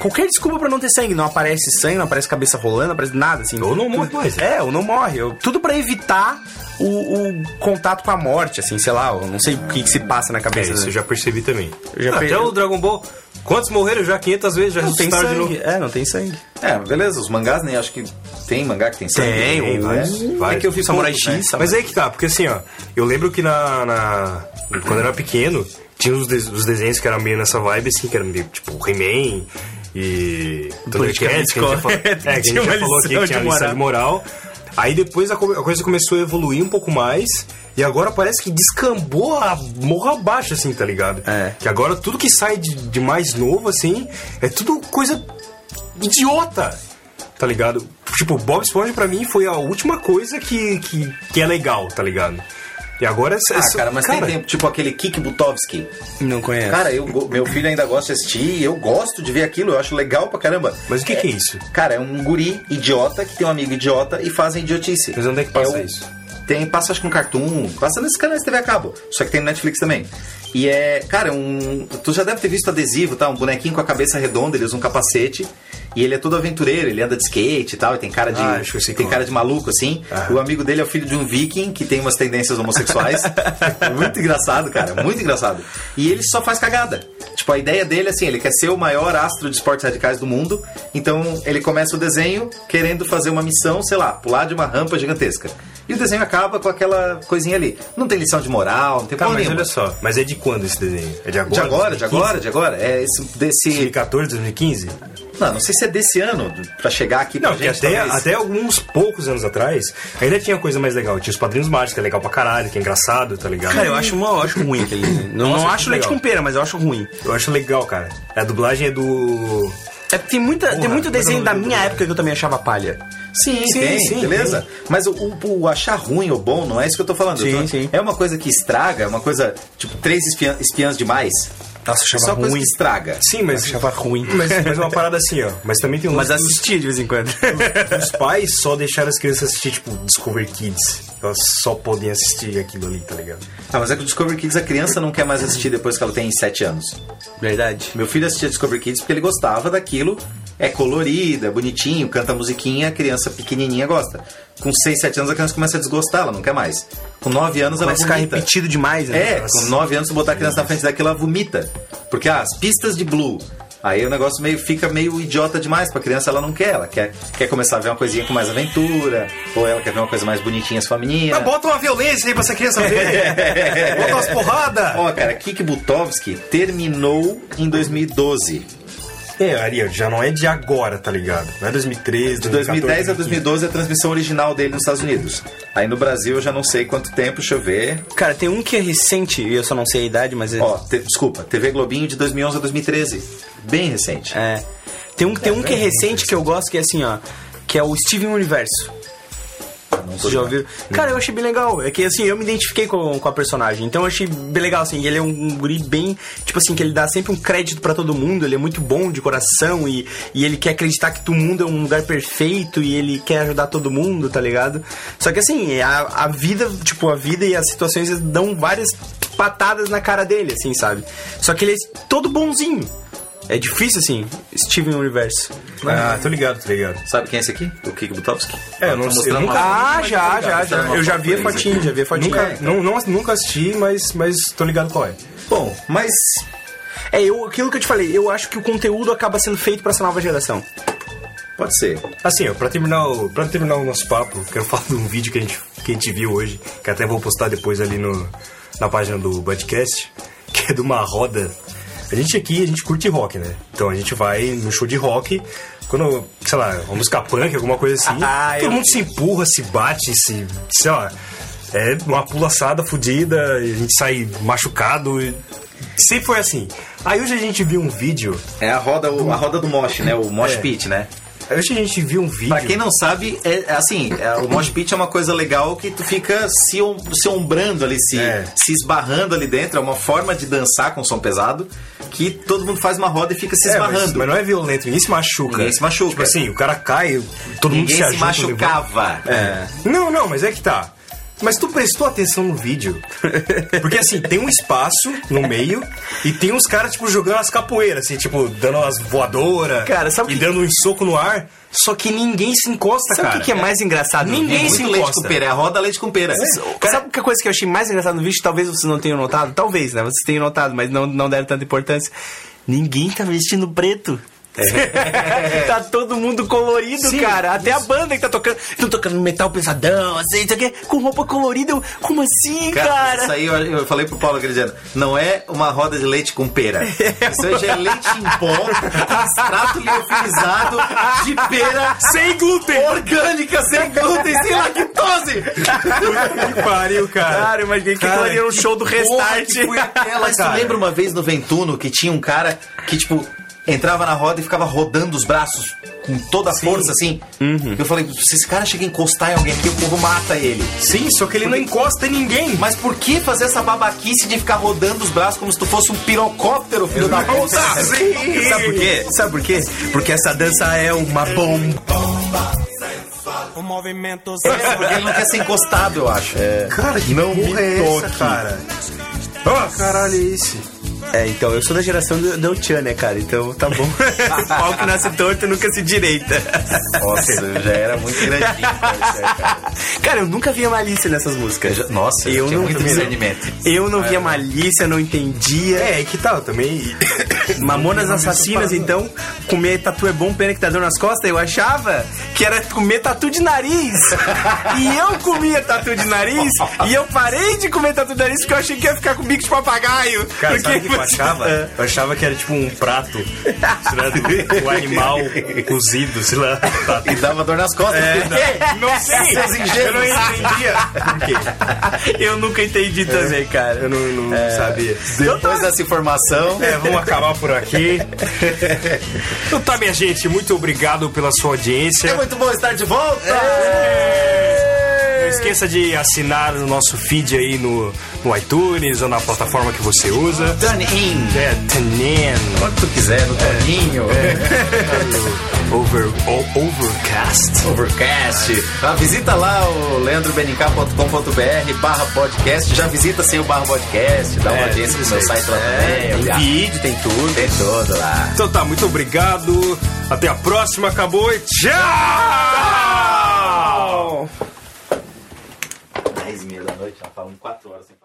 Qualquer desculpa pra não ter sangue. Não aparece sangue, não aparece cabeça rolando, não aparece nada assim. Ou não morre mais. É, ou não morre. Eu- Tudo pra evitar o, o contato com a morte, assim, sei lá. Eu não sei o que, que se passa na É, cabeça. isso né? eu já percebi também. Eu já Ah, Até per- o Dragon Ball. Quantos morreram já 500 vezes? Já Não tem ressuscitaram de sangue. novo. É, não tem sangue. É, beleza, os mangás nem acho que tem mangá que tem sangue. Tem, né? um- é. É que eu vi Samurai poucos, né? X, Mas aí que tá, porque assim, ó, eu lembro que na. na- quando eu era pequeno, tinha os, des- os desenhos que eram meio nessa vibe, assim, que eram meio tipo He-Man e. Thundercats, que a gente já falou, é, que a gente já falou aqui que tinha de a lição de moral. Aí depois a, co- a coisa começou a evoluir um pouco mais. E agora parece que descambou a morra abaixo, assim, tá ligado? É. Que agora tudo que sai de, de mais novo, assim, é tudo coisa idiota. Tá ligado? Tipo, Bob Esponja pra mim foi a última coisa que, que, que é legal, tá ligado? E agora é Ah, cara, mas tem tempo, tipo aquele Kik Butovski. Não conheço. Cara, eu, meu filho ainda gosta de assistir, eu gosto de ver aquilo, eu acho legal pra caramba. Mas o que, que é isso? Cara, é um guri idiota que tem um amigo idiota e fazem idiotice. Mas onde é que passa o- isso? Tem, passa acho que no Cartoon, passa nesses canais de TV a cabo, só que tem no Netflix também. E é, cara, é um. Tu já deve ter visto adesivo, tá? Um bonequinho com a cabeça redonda, ele usa um capacete. E ele é todo aventureiro, ele anda de skate e tal, e tem cara de. Ah, tem cara é. de maluco, assim. O amigo dele é o filho de um viking que tem umas tendências homossexuais. muito engraçado, cara, muito engraçado. E ele só faz cagada. Tipo, a ideia dele, assim, ele quer ser o maior astro de esportes radicais do mundo. Então, ele começa o desenho querendo fazer uma missão, sei lá, pular de uma rampa gigantesca. E o desenho acaba com aquela coisinha ali. Não tem lição de moral, não tem Tá, porra mas olha só. Mas é de quando esse desenho? É de agora? De agora, de 2015? agora, de agora. É esse, desse. 2014, 2015? Não, não sei se é desse ano, pra chegar aqui pra Não, gente. até, talvez. até alguns poucos anos atrás ainda tinha coisa mais legal. Tinha os Padrinhos Mágicos, que é legal pra caralho, que é engraçado, tá ligado? Cara, eu acho, uma, eu acho ruim aquele. Não, Nossa, não acho leite legal. com pera, mas eu acho ruim. Eu acho legal, cara. A dublagem é do. É, tem, muita, tem muito desenho eu da minha época que eu também achava palha. Sim, Sim, tem, sim, beleza. Mas o, o- o achar ruim ou bom não é isso que eu tô falando. Eu Sim, tô- sim. É uma coisa que estraga, é uma coisa, tipo, três espiã- espiãs demais. Nossa, É só coisa que estraga. Sim, mas. Achava ruim. Mas, mas é uma parada assim, ó. Mas também tem um Mas assistia de vez em quando. Os pais só deixaram as crianças assistir, tipo, Discover Kids. Elas só podem assistir aquilo ali, tá ligado? Ah, mas é que o Discovery Kids a criança não quer mais assistir depois que ela tem 7 anos. Verdade. Meu filho assistia Discovery Kids porque ele gostava daquilo. É colorido, é bonitinho, canta musiquinha, a criança pequenininha gosta. Com 6, 7 anos a criança começa a desgostar, ela não quer mais. Com 9 anos ela Começa a ficar vomita. repetido demais, né? É, com 9 anos, se botar a criança na frente daquilo, ela vomita. Porque ah, as pistas de Blue, Aí o negócio meio fica meio idiota demais pra criança, ela não quer. Ela quer, quer começar a ver uma coisinha com mais aventura, ou ela quer ver uma coisa mais bonitinha sua menina. Mas bota uma violência aí pra essa criança ver. bota umas porradas. Ó, cara, Kik Butovski terminou em 2012. É, Ariel, já não é de agora, tá ligado? Não é 2013, De 2010 a 2012 é a transmissão original dele nos Estados Unidos. Aí no Brasil eu já não sei quanto tempo, deixa eu ver. Cara, tem um que é recente, e eu só não sei a idade, mas é. Ó, te- desculpa, TV Globinho de 2011 a 2013. Bem recente. é. Tem um, tem um que é recente que eu gosto, que é assim, ó. Que é o Steven Universo. Não tô já ouviu? Cara, eu achei bem legal. É que assim, eu me identifiquei com, com a personagem. Então eu achei bem legal, assim. Ele é um, um guri bem. Tipo assim, que ele dá sempre um crédito pra todo mundo. Ele é muito bom de coração e, e ele quer acreditar que todo mundo é um lugar perfeito e ele quer ajudar todo mundo, tá ligado? Só que assim, a, a vida, tipo, a vida e as situações dão várias patadas na cara dele, assim, sabe? Só que ele é todo bonzinho. É difícil, assim, Steven Universo. Ah, tô ligado, tô ligado. Sabe quem é esse aqui? O Kik Butovski? É, eu não Tô sei, eu nunca- Ah, já, já, já. Eu já vi a fotinha, já vi a fotinha. Nunca, não, não, nunca assisti, mas, mas tô ligado qual é. Bom, mas É, eu, aquilo que eu te falei, eu acho que o conteúdo acaba sendo feito pra essa nova geração. pode ser. Assim, ó, pra terminar, o, pra terminar o nosso papo, quero falar de um vídeo que a gente, que a gente viu hoje, que até vou postar depois ali no, na página do podcast, que é de uma roda. A gente aqui, a gente curte rock, né? Então a gente vai no show de rock, quando, sei lá, uma música punk, alguma coisa assim, Ah, todo eu- mundo se empurra, se bate, se, sei lá, é uma pulaçada fodida, a gente sai machucado, e sempre foi assim. Aí hoje a gente viu um vídeo, É a roda, o- a roda do Mosh, né? O Mosh É. Pit, né? hoje a gente viu um vídeo... Pra quem não sabe, é, é assim, é, o Mosh Pit é uma coisa legal que tu fica se, om- se ombrando ali, se, É. se esbarrando ali dentro. É uma forma de dançar com som pesado que todo mundo faz uma roda e fica se É, mas, esbarrando. mas não é violento, ninguém se machuca. Ninguém se machuca. Tipo assim, o cara cai, todo Ninguém mundo se, se, machucava. É. Não, não, mas é que tá. Mas tu prestou atenção no vídeo? Porque assim, tem um espaço no meio e tem uns caras, tipo, jogando as capoeiras, assim, tipo, dando as voadoras Cara, sabe e que- dando um soco no ar, só que ninguém se encosta, Sabe o cara. que, que é mais engraçado? no Ninguém se Muito leite encosta. com pera, é a roda leite com pera. Sabe que a coisa que eu achei mais engraçada no vídeo? Talvez vocês não tenham notado. Talvez, né? Vocês tenham notado, mas não, não deram tanta importância. Ninguém tá vestindo preto. tá todo mundo colorido, Sim, cara. Até a banda que tá tocando. Estão tocando metal pesadão, assim, isso aqui, com roupa colorida. Como assim, Cara, cara? isso aí eu, eu falei pro Paulo aquele dia, não é uma roda de leite com pera. Isso aí já é leite em pó, extrato liofilizado de pera Sem glúten! orgânica, sem glúten, sem lactose. Que pariu, cara. Cara, imaginei que Cara, aquilo ali era um show do Porra, Restart. que foi aquela, Mas tu cara? lembra uma vez no Ventuno que tinha um cara que, tipo, entrava na roda e ficava rodando os braços com toda a força, assim? Uhum. Eu falei, se esse cara chega a encostar em alguém aqui, o povo mata ele. Sim, só que ele não encosta em ninguém. Mas por que fazer essa babaquice de ficar rodando os braços como se tu fosse um pirocóptero, filho da puta? Sim. Sabe por quê? Sabe por quê? Porque essa dança é uma bomba. O movimento É, porque ele não quer ser encostado, eu acho. É. Cara, que Não porra me é essa, toque. cara? Ah, caralho, é esse? É, então, eu sou da geração do, do Tchan, né, cara? Então, tá bom. Pau que nasce torto nunca se direita. Nossa, eu já era muito grandinho. cara. Cara, eu nunca via malícia nessas músicas. Eu já- Nossa, eu eu tinha não muito discernimento. Eu não via malícia, não entendia. É, é que tal também. Mamonas Assassinas, então, comer tatu é bom, pena que tá dor nas costas. Eu achava que era comer tatu de nariz. e eu comia tatu de nariz. e eu parei de comer tatu de nariz porque eu achei que ia ficar com bico de papagaio. Cara, porque eu achava? É. Eu achava que era tipo um prato, sei lá, do animal cozido, sei lá. E dava dor nas costas. É, não, não sei, eu não entendia por quê. Eu nunca entendi também, cara. Eu não, não sabia. Depois dessa informação, É, vamos acabar por aqui. Então tá, minha gente, muito obrigado pela sua audiência. é muito bom estar de volta. Não esqueça de assinar o nosso feed aí no, no iTunes ou na plataforma que você usa. Done in. É, Tanen. Quando tu quiser, no Toninho. Over, o- Overcast. Overcast. Ah, visita lá o leandrobenicá.com.br barra podcast. Já visita sem o barra podcast. Dá uma É, audiência no tudo meu site lá É, também. tem vídeo, tem tudo. Tem todo lá. Então tá, muito obrigado. Até a próxima. Acabou e tchau! 10 meia da noite, ela falando 4 horas parar.